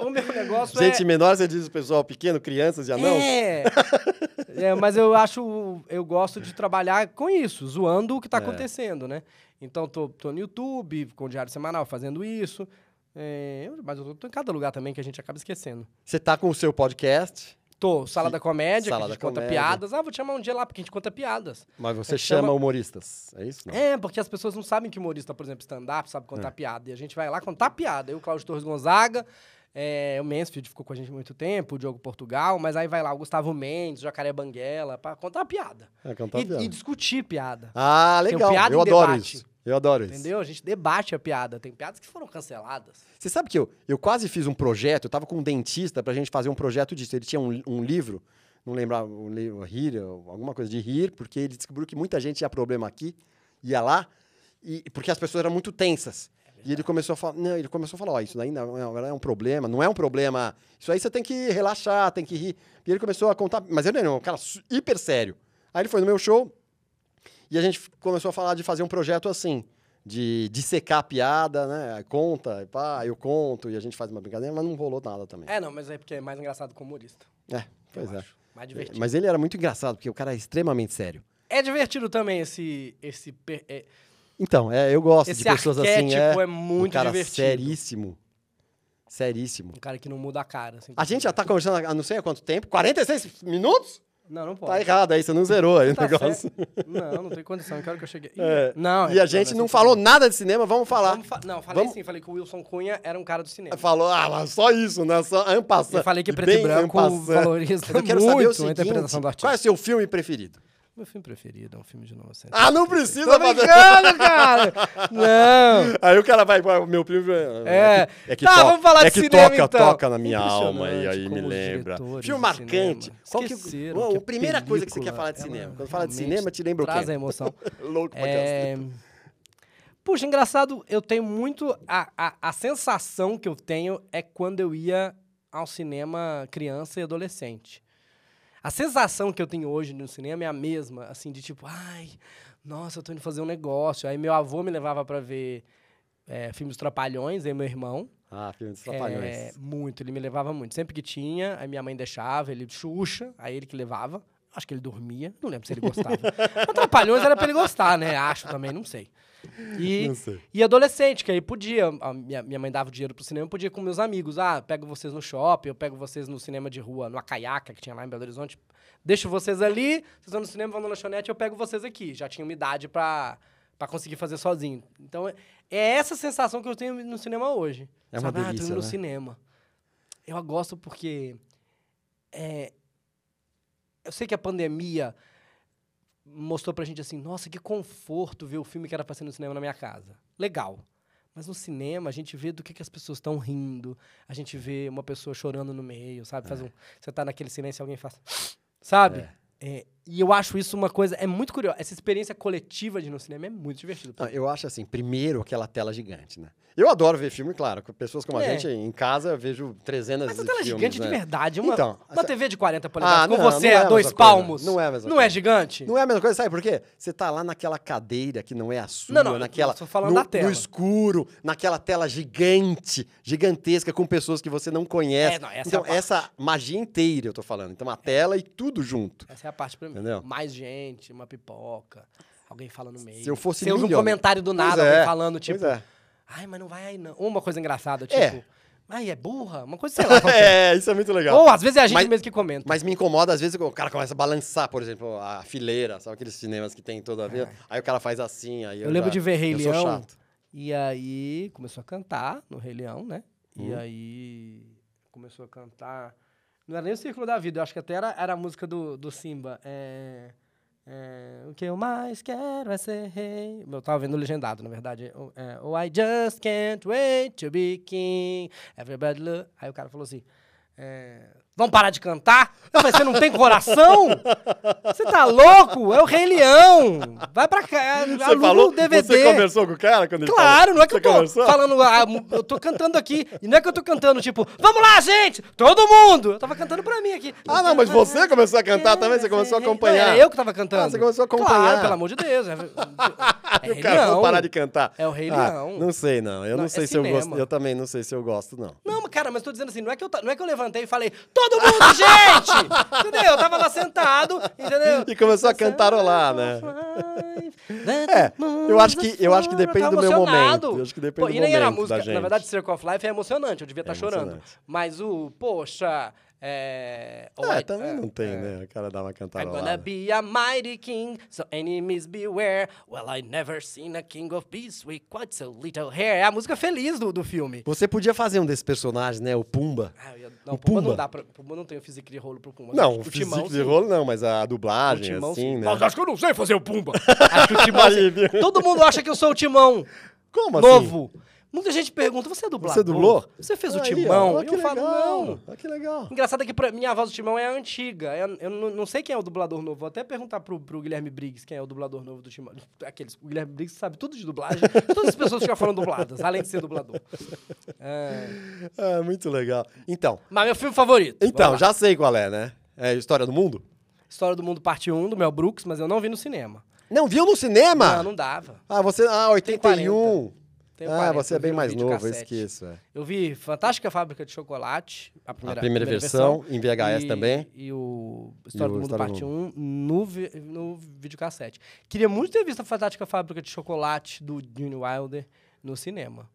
O meu negócio Gente é... menor, você diz o pessoal pequeno, crianças e anãos? É. É, mas eu acho, eu gosto de trabalhar com isso, zoando o que tá É. acontecendo, né? Então, tô, tô no YouTube, com o Diário Semanal, fazendo isso. É, mas eu tô, em cada lugar também que a gente acaba esquecendo. Você tá com o seu podcast, Tô, Sala da Comédia, Sala que a gente conta Comédia. piadas. Ah, vou te chamar um dia lá, porque a gente conta piadas. mas você É, chama chama- humoristas, é isso? Não? É, porque as pessoas não sabem que humorista, por exemplo, stand-up, sabe É. contar piada. E a gente vai lá contar piada. Eu, Cláudio Torres Gonzaga, é, o Mansfield ficou com a gente muito tempo, o Diogo Portugal, mas aí vai lá o Gustavo Mendes, o Jacaré Banguela, pra contar piada. É, cantar E, piada. e discutir piada. Ah, Tem legal. piada Eu em adoro debate. isso. Eu adoro isso. Entendeu? A gente debate a piada. Tem piadas que foram canceladas. Você sabe que eu, eu quase fiz um projeto, eu tava com um dentista pra gente fazer um projeto disso. Ele tinha um, um livro, não lembrava, um livro, Rir, alguma coisa de rir, porque ele descobriu que muita gente tinha problema aqui, ia lá, e porque as pessoas eram muito tensas. E ele começou a falar, não, ele começou a falar, ó, isso daí não, não é um problema, não é um problema, isso aí você tem que relaxar, tem que rir. E ele começou a contar, mas ele era um cara hiper sério. Aí ele foi no meu show, e a gente começou a falar de fazer um projeto assim, de dissecar a piada, né? Conta, e pá, eu conto, e a gente faz uma brincadeira, mas não rolou nada também. É, não, mas é porque é mais engraçado com humorista. É, pois é. acho. Mais divertido. Mas ele era muito engraçado, porque o cara é extremamente sério. É divertido também esse. esse é- Então, é, eu gosto Esse de pessoas assim. arquétipo É, é muito um cara divertido. seríssimo. Seríssimo. um cara que não muda a cara. assim, A gente já tá conversando há não sei há quanto tempo. 46 minutos? Não, não pode. Tá errado aí, você não zerou aí o Tá negócio. certo. Não, não tem condição. Que hora que eu cheguei. É, Não, e é- a gente não falou nada de cinema, vamos falar. Vamos fa- não, falei Vamos- sim. Falei que o Wilson Cunha era um cara do cinema. Falou, ah, mas só isso, né? Só ampassando. Eu falei que preto e branco valoriza Eu quero saber o muito a seguinte, interpretação do artista. qual é o seu filme preferido? Meu filme preferido é um filme de 1900. Ah, não precisa Tô brincando, cara! Não! Aí o cara vai, meu primo... É. É que, Tá, vamos falar é de que cinema, toca, então. toca na minha alma e aí me lembra. Filme marcante. Qual que, que a primeira coisa que você quer falar de cinema. Quando fala de cinema, te lembra o Traz a quê? emoção. Louco pra É... Puxa, engraçado, eu tenho muito. A, a, a sensação que eu tenho é quando eu ia ao cinema criança e adolescente. A sensação que eu tenho hoje no cinema é a mesma, assim, de tipo, ai, nossa, eu tô indo fazer um negócio. Aí meu avô me levava pra ver é, filmes Trapalhões, aí meu irmão. Ah, filme dos É, Trapalhões. muito, ele me levava muito. Sempre que tinha, aí minha mãe deixava, ele Xuxa, aí ele que levava. Acho que ele dormia, não lembro se ele gostava. Mas Trapalhões era pra ele gostar, né? Acho também, não sei. E, Não sei. e adolescente, que aí podia, minha, minha mãe dava o dinheiro pro cinema, eu podia ir com meus amigos. Ah, pego vocês no shopping, eu pego vocês no cinema de rua, no Acaiaca, que tinha lá em Belo Horizonte. Deixo vocês ali, vocês vão no cinema, vão na lanchonete, eu pego vocês aqui. Já tinha uma idade pra, pra conseguir fazer sozinho. Então, é, essa sensação que eu tenho no cinema hoje. É uma Sabe? Ah, tô delícia, indo no né? cinema. Eu gosto porque... É, eu sei que a pandemia mostrou pra gente assim, nossa, que conforto ver o filme que era pra ser no cinema na minha casa. Legal. Mas no cinema a gente vê do que, que as pessoas estão rindo, a gente vê uma pessoa chorando no meio, sabe? Faz um, você tá naquele silêncio e alguém faz. Sabe? É, e eu acho isso uma coisa. É muito curioso. Essa experiência coletiva de ir no cinema é muito divertido. Não, eu acho assim, primeiro aquela tela gigante, né? Eu adoro ver filme, claro, com pessoas como a É. gente, em casa eu vejo trezenas Mas a tela filmes, gigante né? de verdade, uma, Então, uma essa- TV de 40 polegadas Ah, com não, você não é a a dois coisa. palmos. Não é a mesma Não é coisa. gigante? Não é a mesma coisa, sabe por quê? Você tá lá naquela cadeira que não é a sua, Não, não, naquela. tô falando no, da tela. no escuro, naquela tela gigante, gigantesca, com pessoas que você não conhece. É, não, essa é a então, parte. essa magia inteira eu tô falando. Então, a tela e tudo junto. Essa é a parte pra mim. Entendeu? Mais gente, uma pipoca, alguém fala no meio. Se eu fosse Você um comentário do Pois nada, é, alguém falando, tipo, Pois é. ai, mas não vai aí não. Uma coisa engraçada, tipo, É. ai, é burra? Uma coisa, sei lá. É, isso é muito legal. Ou às vezes é a gente Mas- mesmo que comenta. Mas me incomoda, às vezes, o cara começa a balançar, por exemplo, a fileira, sabe aqueles cinemas que tem toda a vida? Aí o cara faz assim, aí eu, Eu lembro já- de ver Rei Leão. chato. E aí começou a cantar no Rei Leão, né? E Hum. aí começou a cantar. Não era nem o Círculo da Vida, eu acho que até era, era a música do, do Simba. É, é, o que eu mais quero é ser rei. Eu tava vendo legendado, na verdade. É, oh, I just can't wait to be king. Everybody look. Aí o cara falou assim. é, Vamos parar de cantar? Eu falei, você não tem coração? Você tá louco? É o Rei Leão. Vai pra cá, Você aluga falou? o DVD. Você conversou com o cara quando ele Claro, falou? não é que Você eu tô conversou? falando, ah, eu tô cantando aqui, e não é que eu tô cantando, tipo, vamos lá, gente, todo mundo! Eu tava cantando pra mim aqui. Ah, não, mas você começou a cantar também? Você começou a acompanhar? Não, é eu que tava cantando. Ah, você começou a acompanhar. Claro, pelo amor de Deus. É, é o Rei cara vou parar de cantar. É o Rei Ah, Leão. Não sei, não. Eu não, Não, é sei se eu gosto. Eu também não sei se eu gosto, não. Não, mas, cara, mas tô dizendo assim, não é, que eu, não é que eu levantei e falei, todo mundo, gente! entendeu? Eu tava lá sentado, entendeu? E começou a cantarolar, né? É, eu acho que- eu acho que depende do meu momento, eu acho que depende Pô, do e nem era momento música. Na verdade, Circle of Life é emocionante, eu devia estar É chorando. emocionante. Mas o, poxa, é... É, White- também é, não tem, é. né? O cara dá uma I'm cantarolada. gonna be a mighty king, so enemies beware. Well, I never seen a king of peace with quite so little hair. É a música feliz do, do filme. Você podia fazer um desses personagens, né? O Pumba. Ah, ia- não, O Pumba, Pumba? não dá pra. Pumba não tem o físico de rolo pro Pumba. Não, o o físico de rolo não, mas a dublagem, Timão, assim, sim. né? Mas acho que eu não sei fazer o Pumba. acho que o Timão. Aí, viu? Todo mundo acha que eu sou o Timão Como assim? novo. Muita gente pergunta: você é dublador? Você dublou? Você fez o Aí, ó, Timão? ó, E que eu falo: não. ó, que legal. Engraçado é que pra mim a voz do Timão é antiga. Eu, eu não, não sei quem é o dublador novo. Vou até perguntar pro, pro Guilherme Briggs quem é o dublador novo do Timão. Aqueles, o Guilherme Briggs sabe tudo de dublagem. Todas as pessoas ficam falando dubladas, além de ser dublador. É. Ah, muito legal. Então, Mas meu filme favorito. então, já sei qual é, né? É História do Mundo? História do Mundo, parte 1, do Mel Brooks, mas eu não vi no cinema. Não viu no cinema? Não, não dava. Ah, você. Ah, 81. Tenho ah, 40, você é eu bem mais novo, eu videocassete. esqueço. é. Eu vi Fantástica Fábrica de Chocolate, a primeira, a primeira, versão, em VHS e- também. E o História o do Mundo História Parte 1 no, vi- no videocassete. Queria muito ter visto a Fantástica Fábrica de Chocolate do Gene Wilder no cinema.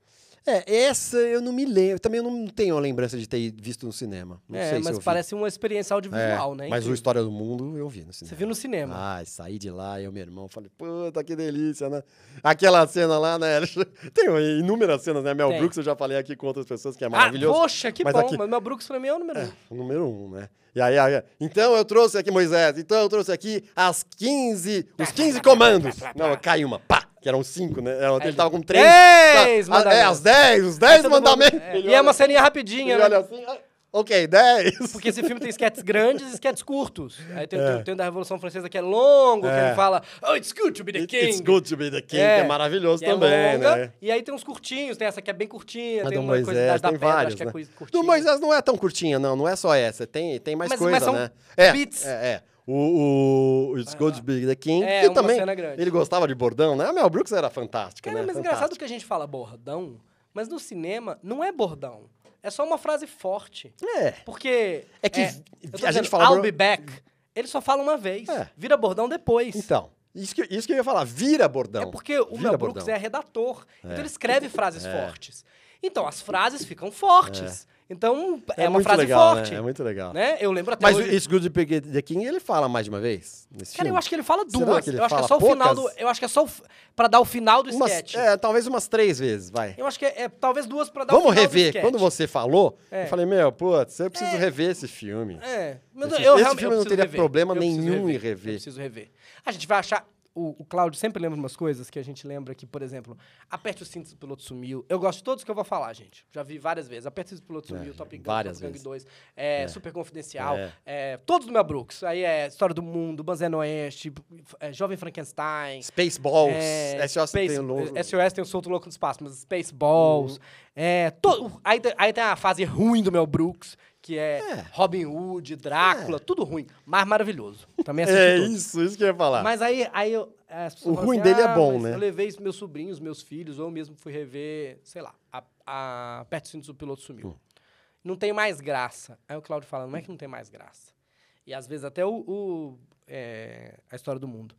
É, essa eu não me lembro. Também eu não tenho a lembrança de ter visto no cinema. Não é, mas parece uma experiência audiovisual, É, né? Mas o. História do Mundo eu vi no Você cinema. viu no cinema. Ai, saí de lá, eu e meu irmão, falei, puta, que delícia, né? Aquela cena lá, né? Tem inúmeras cenas, né? Mel Tem. Brooks, eu já falei aqui com outras pessoas, que é ah, maravilhoso. poxa, que Mas bom. aqui- Mas meu Brooks pra mim é o número um. O número um, né? E aí, aí, então eu trouxe aqui, Moisés, então eu trouxe aqui as 15, os 15 comandos. Não, cai uma, pá, que eram cinco, né? Ele Aí tava com três. Dez tá, é, mandamentos. as 10, os 10 todo mundo- mandamentos. é, e é olha uma assim, ceninha rapidinha, né? olha assim, ah, ok, 10. Porque esse filme tem esquetes grandes e esquetes curtos. Aí tem, É. tem, o da Revolução Francesa que é longo, que É. ele fala, oh, it's good to be the king. It's good to be the king, É, que é maravilhoso é também, longa, né? E aí tem uns curtinhos, tem essa que é bem curtinha, Mas tem uma coisa da, Moisés da tem pedra, vários, acho que é né? Do Moisés não é tão curtinha, não. Não é só essa. Tem, tem mais Mas- coisa, mas são né? É, bits. é, é. O, o, to Be the King, É, que uma também cena grande. ele gostava de bordão, né? A Mel Brooks era fantástica, Cara, né? mas engraçado que a gente fala bordão, mas no cinema não é bordão. É só uma frase forte. É. Porque. É que eu a tô gente dizendo, fala I'll be back. Ele só fala uma vez. É. Vira bordão depois. Então, isso que, isso que eu ia falar, vira bordão. É porque o Vira Mel Brooks bordão. é redator. Então É. ele escreve frases É. fortes. Então as frases ficam fortes. Então é, uma muito frase legal, forte. Né? É muito legal. né? Eu lembro até Mas hoje... It's Good to the King, ele fala mais de uma vez nesse Cara, filme? eu acho que ele fala duas. ele eu acho que é fala só o final do. poucas? Eu acho que é só o pra dar o final do Umas- sketch. é, talvez umas três vezes, vai. Eu acho que é, é talvez duas pra dar Vamos o final do rever. sketch. Quando você falou, É. eu falei, meu, putz, eu preciso É. rever esse filme. É. Mas Esse- eu esse realmente- filme eu não teria rever. problema Eu nenhum em Eu rever. preciso rever. A gente vai achar. O, o Cláudio sempre lembra umas coisas que a gente lembra que, por exemplo, aperte o cinto, o piloto sumiu. Eu gosto de todos que eu vou falar, gente. Já vi várias vezes. Aperte o cinto, o piloto sumiu, É, Top Gun, várias Top Gun vezes. 2, é, Super Confidencial, É. é, todos do Mel Brooks. Aí é História do Mundo, Banzé Oeste, é, Jovem Frankenstein. Spaceballs. É, SOS Space, tem o novo- é, SOS tem o Solto Louco no Espaço, mas Spaceballs. É, to- aí, aí tem a fase ruim do Mel Brooks, que é, É. Robin Hood, Drácula, tudo ruim, mas maravilhoso. Também assisti É todos. isso, isso que eu ia falar. Mas aí, aí eu, é, O ruim assim, dele é "Ah, bom, mas né?" Eu levei meus sobrinhos, meus filhos, ou eu mesmo fui rever, sei lá, a, a Perto Cintos do Piloto Sumiu. Hum. Não tem mais graça. Aí o Claudio fala, não é que não tem mais graça. E às vezes até o, o, é, a história do mundo.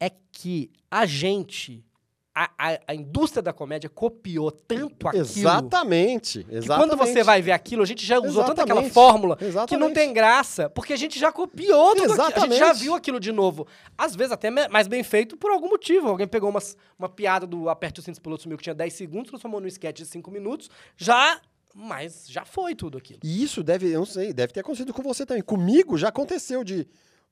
É que a gente, a, a, a indústria da comédia copiou tanto aquilo... Exatamente, Que exatamente. quando você vai ver aquilo, a gente já usou tanto aquela Exatamente, fórmula que não exatamente. tem graça, porque a gente já copiou tudo aquilo. A gente já Exatamente. viu aquilo de novo. Às vezes até mais bem feito por algum motivo. Alguém pegou umas, uma piada do Aperte o Cinto Piloto Sumiu que tinha 10 segundos, transformou num sketch de 5 minutos, já... Mas já foi tudo aquilo. E isso deve, eu não sei, deve ter acontecido com você também. Comigo já aconteceu de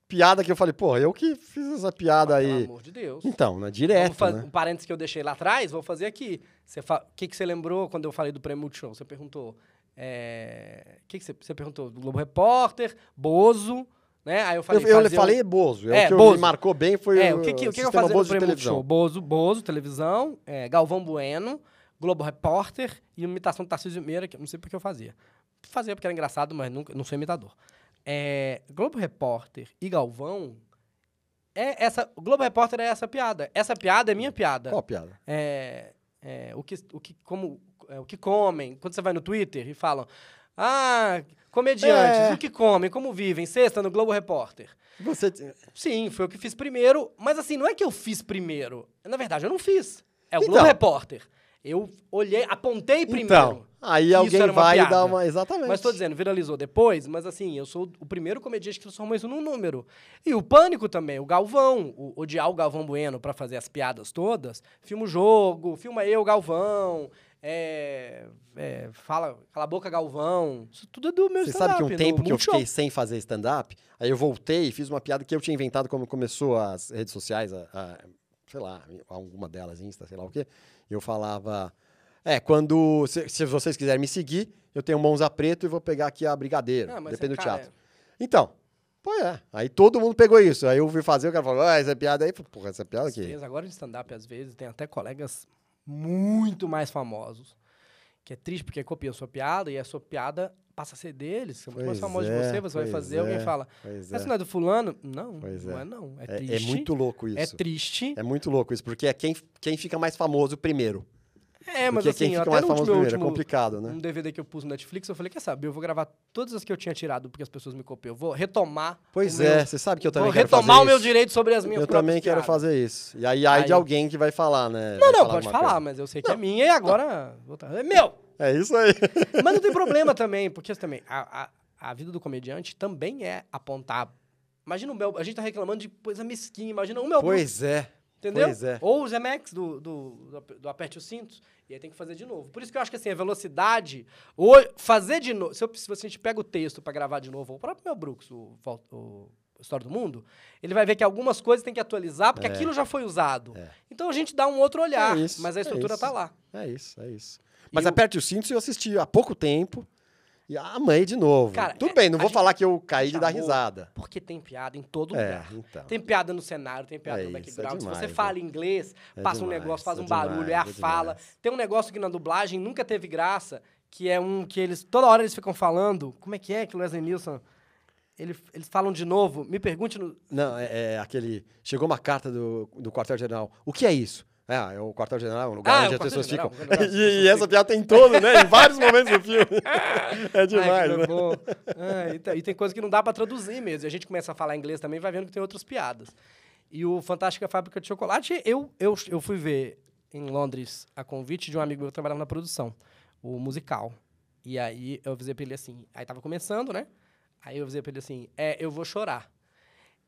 piada que eu falei, pô, eu que fiz essa piada Pelo aí. amor de Deus. Então, né, direto, né? Um parênteses que eu deixei lá atrás, vou fazer aqui. Você fa- O que, que você lembrou quando eu falei do Prêmio Multishow? Você perguntou. é, O que, que você, você perguntou? Do Globo Repórter, Bozo, né? Aí eu Eu, falei. eu um- falei Bozo. É, É, o que eu- Bozo. me marcou bem foi É, o, que, que, o que, que eu fazia no Bozo de Prêmio. Multishow? Bozo, Bozo, televisão, é, Galvão Bueno, Globo Repórter e imitação do Tarcísio Meira, que eu não sei porque eu fazia. Fazia porque era engraçado, mas nunca, não sou imitador. É, Globo Repórter e Galvão. É essa, Globo Repórter é essa piada. Essa piada é minha piada. Qual piada? É, é, o, que, o, que, como, é, o que comem. Quando você vai no Twitter e falam. Ah, comediantes, É. o que comem, como vivem? Sexta no Globo Repórter. Você. Sim, foi o que fiz primeiro. Mas assim, não é que eu fiz primeiro. Na verdade, eu não fiz. É o Então. Globo Repórter. Eu olhei, apontei primeiro. Então, aí alguém vai e piada. dá uma. Exatamente. Mas tô dizendo, viralizou depois, mas assim, eu sou o primeiro comediante que transformou isso num número. E o Pânico também, o Galvão, o odiar o Galvão Bueno pra fazer as piadas todas, filma o jogo, filma eu, Galvão, é, é, fala, cala a boca, Galvão, isso tudo é do meu Você sabe que um tempo que eu fiquei sem fazer stand-up, aí eu voltei e fiz uma piada que eu tinha inventado quando começou as redes sociais, a- a- sei lá, alguma delas, Insta, sei lá o quê. E eu falava. É, quando. Se, se vocês quiserem me seguir, eu tenho Monza Preto e vou pegar aqui a Brigadeira, Ah, mas depende é, do cara, teatro. Então, pô, é. Aí todo mundo pegou isso. Aí eu fui fazer, o cara falou, ah, essa piada aí. Porra, essa piada aqui. vezes, agora em stand-up, às vezes, tem até colegas muito mais famosos. Que é triste porque copiam sua piada e a sua piada passa a ser deles, que é muito mais famoso é, de você, você vai fazer, é, alguém fala, essa é. não é do fulano? Não, não é. é não. É, É, triste. é muito louco isso. É triste. É muito louco isso, porque é quem, quem fica mais famoso primeiro. É, mas Porque assim, quem fica até mais famoso último, primeiro, é último complicado, né? um DVD que eu pus no Netflix, eu falei, quer saber, eu vou gravar todas as que eu tinha tirado porque as pessoas me copiam. Eu vou retomar Pois é, meu- você sabe que eu Vou também quero retomar o meu direito sobre as minhas Eu também quero fazer isso. E aí, aí de Aí- alguém que vai falar, né? Não, Vai não, falar pode falar, coisa. mas eu sei que é minha e agora... vou tá- É meu! É isso aí. Mas não tem problema também, porque também a, a, a vida do comediante também é apontar. Imagina o Mel, a gente tá reclamando de coisa mesquinha, imagina o Mel pois é. entendeu? pois é. Ou o Zemex do, do, do, do Aperte os Cintos, e aí tem que fazer de novo. Por isso que eu acho que assim, a velocidade, ou fazer de novo, se, eu, se a gente pega o texto pra gravar de novo, ou o próprio Mel Brooks, o, o História do Mundo, ele vai ver que algumas coisas tem que atualizar, porque É. aquilo já foi usado. É. Então a gente dá um outro olhar, É isso, mas a é estrutura isso. tá lá. É isso, é isso. Mas o- aperte o cinto eu assisti há pouco tempo e amei de novo. Cara, Tudo é- bem, não vou falar que eu caí de dar risada. Porque tem piada em todo É, lugar. então. Tem piada no cenário, tem piada É no é background. demais, Se você fala inglês, É passa um demais, negócio, faz um barulho, é a demais, fala. demais. Tem um negócio que na dublagem nunca teve graça, que é um que eles, toda hora eles ficam falando. Como é que é que o Leslie Nielsen. Ele, eles falam de novo, me pergunte no. Não, é, é aquele. Chegou uma carta do, do quartel-general. O que é isso? Ah, é o quartel-general, um lugar Ah, é onde as pessoas ficam. quartel-general, lugar onde as e, e essa piada tem todo, né? Em vários momentos do filme. é demais, Ai, né? Ah, e, tem, e tem coisa que não dá pra traduzir mesmo. E a gente começa a falar inglês também, vai vendo que tem outras piadas. E o Fantástica Fábrica de Chocolate, eu, eu, eu fui ver em Londres a convite de um amigo meu que trabalhava na produção, o musical. E aí eu avisei pra ele assim, aí tava começando, né? Aí eu avisei pra ele assim, é, eu vou chorar.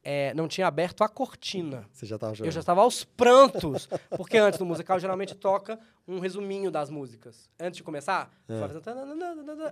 É, não tinha aberto a cortina. Você já tava Eu já estava aos prantos. Porque antes do musical, geralmente toca um resuminho das músicas. Antes de começar, É. fazendo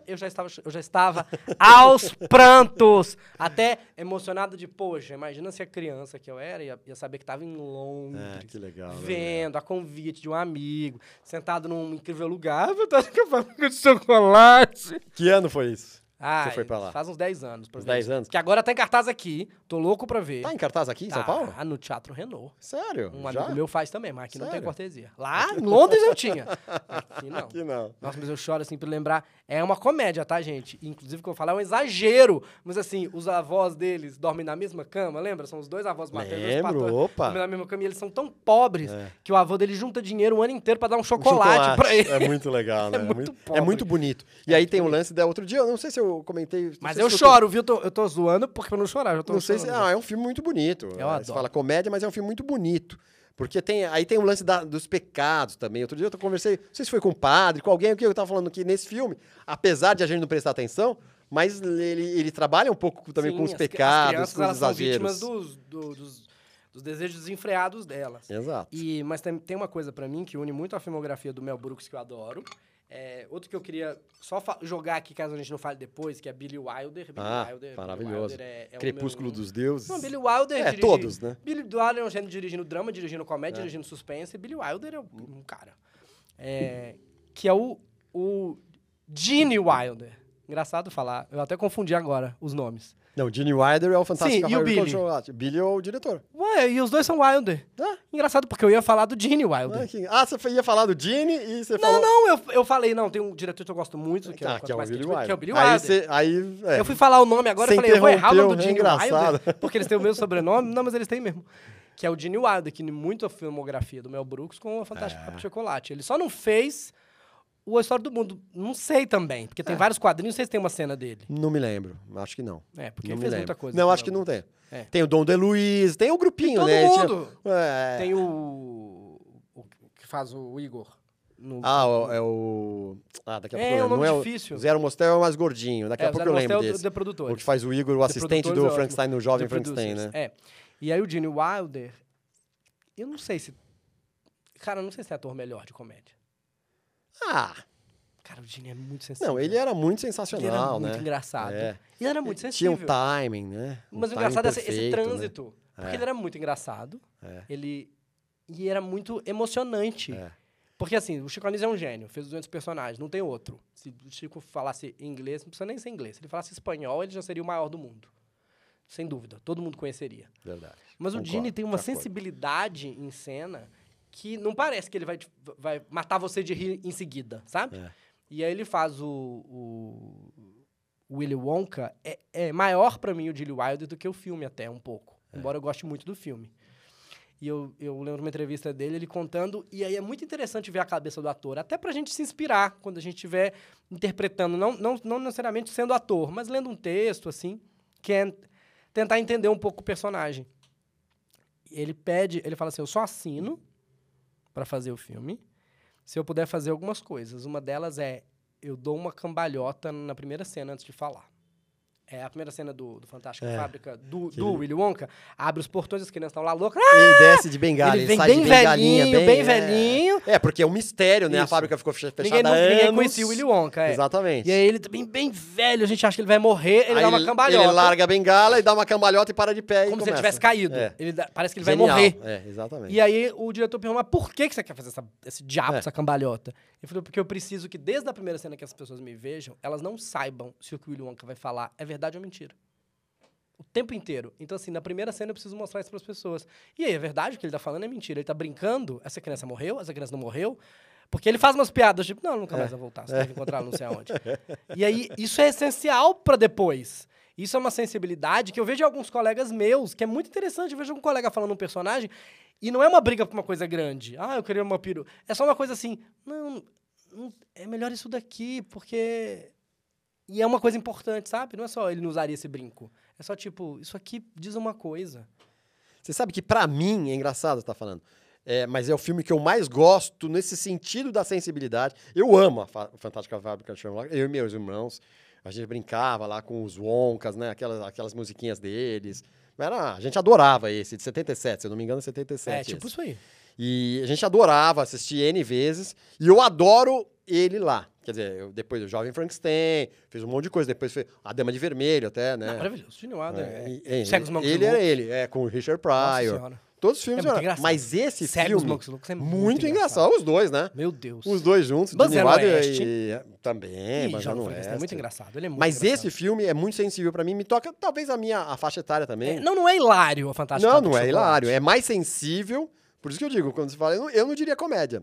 eu já estava, eu já estava aos prantos. Até emocionado de, poxa, imagina se a criança que eu era ia, ia saber que estava em Londres. É, que legal. né? Vendo a convite de um amigo, sentado num incrível lugar, fantástica fábrica de chocolate. Que ano foi isso? Ah, foi pra lá? Faz uns 10 anos. Uns ver 10 isso. anos? Que agora tá em cartaz aqui, tô louco pra ver. Tá em cartaz aqui em São Tá, Paulo? no Teatro Renault. Sério? Um já? amigo meu faz também, mas aqui não tem Sério? cortesia. Lá em Londres eu tinha. Aqui não. Aqui não. Nossa, mas eu choro assim pra lembrar. É uma comédia, tá, gente? Inclusive, o que eu vou falar é um exagero. Mas assim, os avós deles dormem na mesma cama, lembra? São os dois avós maternos. Lembro, opa. Dormem na mesma cama e eles são tão pobres É. que o avô dele junta dinheiro o ano inteiro pra dar um Um chocolate, pra ele. É muito legal, né? É muito é muito bonito. E aí tem o lance da outro dia, eu não sei se eu comentei. Mas eu choro, viu? Tô- eu tô zoando porque pra não chorar. Eu tô Não sei se. Ah, é um filme muito bonito. Eu É, adoro. Você fala comédia, mas é um filme muito bonito. Porque tem, aí tem o lance da- dos pecados também. Outro dia eu conversei, não sei se foi com o padre, com alguém, o que eu tava falando que nesse filme, apesar de a gente não prestar atenção, mas ele, ele trabalha um pouco também Sim, com os as pecados, as crianças, com os elas são exageros. vítimas dos, do- dos, dos desejos desenfreados delas. Exato. E, mas tem, tem uma coisa pra mim que une muito a filmografia do Mel Brooks, que eu adoro. É, outro que eu queria só jogar aqui, caso a gente não fale depois, que é Billy Wilder. Billy Ah, Wilder, Billy maravilhoso. Wilder é- é Crepúsculo meu- dos Deuses. Não, Billy Wilder... É, dirige- todos, né? Billy Wilder é um gênero dirigindo drama, dirigindo comédia, É. dirigindo suspense. Billy Wilder é um um cara. É, que é o, o Gene Wilder. Engraçado falar. Eu até confundi agora os nomes. Não, Gene Wilder é o fantástico Sim, e o Billy? Chocolate. Billy é o diretor. Ué, e os dois são Wilder. Ah, Engraçado, porque eu ia falar do Gene Wilder. ah, que- ah, você ia falar do Gene e você Não, falou... não, eu, eu falei, não, tem um diretor que eu gosto muito, que, é, Ah, o que é o Billy Wilder. que é o Billy Aí, Wilder. você, aí é. Eu fui falar o nome agora e falei, eu vou errar o nome do Gene é engraçado. Wilder, porque eles têm o mesmo sobrenome. Não, mas eles têm mesmo. Que é o Gene Wilder, que muito a filmografia do Mel Brooks com a Fantástica É. Chocolate. Ele só não fez o A História do Mundo. Não sei também, porque tem É. vários quadrinhos, não sei se tem uma cena dele. Não me lembro. Acho que não. É, porque não fez lembro. muita coisa. Não, o acho que não tem. É. Tem o Dom DeLuise, tem o grupinho, Todo né? Tinha- mundo. É. Tem o, o que faz o Igor. no- Ah, o- é o. Ah, daqui a É, pouco eu é um lembro. nome Não é difícil. O Zero Mostel é o mais gordinho. Daqui é, a pouco eu lembro o desse. The Produtores. O que faz o Igor, o The assistente do é. Frankenstein no Jovem The Frankenstein, né? É. E aí o Gene Wilder, eu não sei se... Cara, eu não sei se é ator melhor de comédia. Ah, Cara, o Gene é muito sensível. não, ele era muito Ele era sensacional, muito né? engraçado. É. Ele era muito Tinha sensível. um timing, né? Um Mas o engraçado é esse, esse né? trânsito. Porque É. ele era muito engraçado. É. Ele... E era muito emocionante. É. Porque, assim, o Chico Anísio é um gênio. Fez 200 personagens. Não tem outro. Se o Chico falasse inglês, não precisa nem ser inglês. Se ele falasse espanhol, ele já seria o maior do mundo. Sem dúvida. Todo mundo conheceria. Verdade. Mas o Concordo, Gene tem uma de acordo. sensibilidade em cena que não parece que ele vai, vai matar você de rir em seguida, sabe? É. E aí ele faz o, o, o Willy Wonka. É, é maior pra mim o Gilly Wilder do que o filme até, um pouco. É. Embora eu goste muito do filme. E eu, eu lembro uma entrevista dele, ele contando, e aí é muito interessante ver a cabeça do ator, até pra gente se inspirar quando a gente estiver interpretando, não, não, não necessariamente sendo ator, mas lendo um texto, assim, que é tentar entender um pouco o personagem. Ele pede, ele fala assim: eu só assino pra fazer o filme se eu puder fazer algumas coisas. Uma delas é eu dou uma cambalhota na primeira cena antes de falar. É a primeira cena do, do Fantástica É. Fábrica do, Que do Willy Wonka. Abre os portões, as crianças estão lá loucas. Ele desce de bengala, ele ele, sai bem de bengalinha, velhinho, bem é. velhinho. É, porque é um mistério, né? A Isso. fábrica ficou fecha- fechada Ninguém, há nu- ninguém anos. conhecia o Willy Wonka, é. Exatamente. E aí ele também bem velho, a gente acha que ele vai morrer, ele Aí dá uma cambalhota. Ele larga a bengala e dá uma cambalhota e para de pé como se ele tivesse caído. É. Ele dá- parece que ele Genial. vai morrer. É, exatamente. E aí o diretor perguntou, mas por que que você quer fazer essa- esse diabo, É. essa cambalhota? Ele falou, porque eu preciso que desde a primeira cena que as pessoas me vejam, elas não saibam se o que o Willy Wonka vai falar é verdade ou mentira. O tempo inteiro. Então, assim, na primeira cena eu preciso mostrar isso para as pessoas. E aí, é verdade o que ele tá falando é mentira. Ele tá brincando, essa criança morreu, essa criança não morreu. Porque ele faz umas piadas, tipo, não, nunca mais vai voltar, você deve encontrar não sei aonde. E aí, isso é essencial para depois. Isso é uma sensibilidade que eu vejo em alguns colegas meus, que é muito interessante. Eu vejo um colega falando um personagem e não é uma briga por uma coisa grande. Ah, eu queria uma peru. É só uma coisa assim, não, não- é melhor isso daqui, porque... E é uma coisa importante, sabe? Não é só ele não usaria esse brinco. É só tipo, isso aqui diz uma coisa. Você sabe que pra mim, é engraçado você tá falando, é, mas é o filme que eu mais gosto nesse sentido da sensibilidade. Eu amo a Fa- Fantástica Fábrica de Sherlock, eu e meus irmãos. A gente brincava lá com os Wonkas, né? Aquelas, aquelas musiquinhas deles. Era, a gente adorava esse, de 77, se eu não me engano, é 77. é, tipo esse. isso aí. E a gente adorava assistir N vezes. E eu adoro ele lá. Quer dizer, eu, depois do Jovem Frankenstein, fez um monte de coisa. Depois fez A Dama de Vermelho até, né? Não, maravilhoso. Wilder. É, É, é, ele era Loucos. ele, é, com o Richard Pryor. Todos os filmes É eram-. Mas esse Cegos, filme. E Loucos é muito muito engraçado. engraçado. Os dois, né? Meu Deus. Os dois juntos. Banzé Gene no Wilder Oeste. e, também, Ih, Banzé já no não foi, é muito engraçado. Ele é muito Mas engraçado. esse filme é muito sensível pra mim. Me toca, talvez, a minha a faixa etária também. É, não, não é hilário a Fantástica não, não é hilário. É mais sensível. Por isso que eu digo, quando você fala, eu não, eu não diria comédia.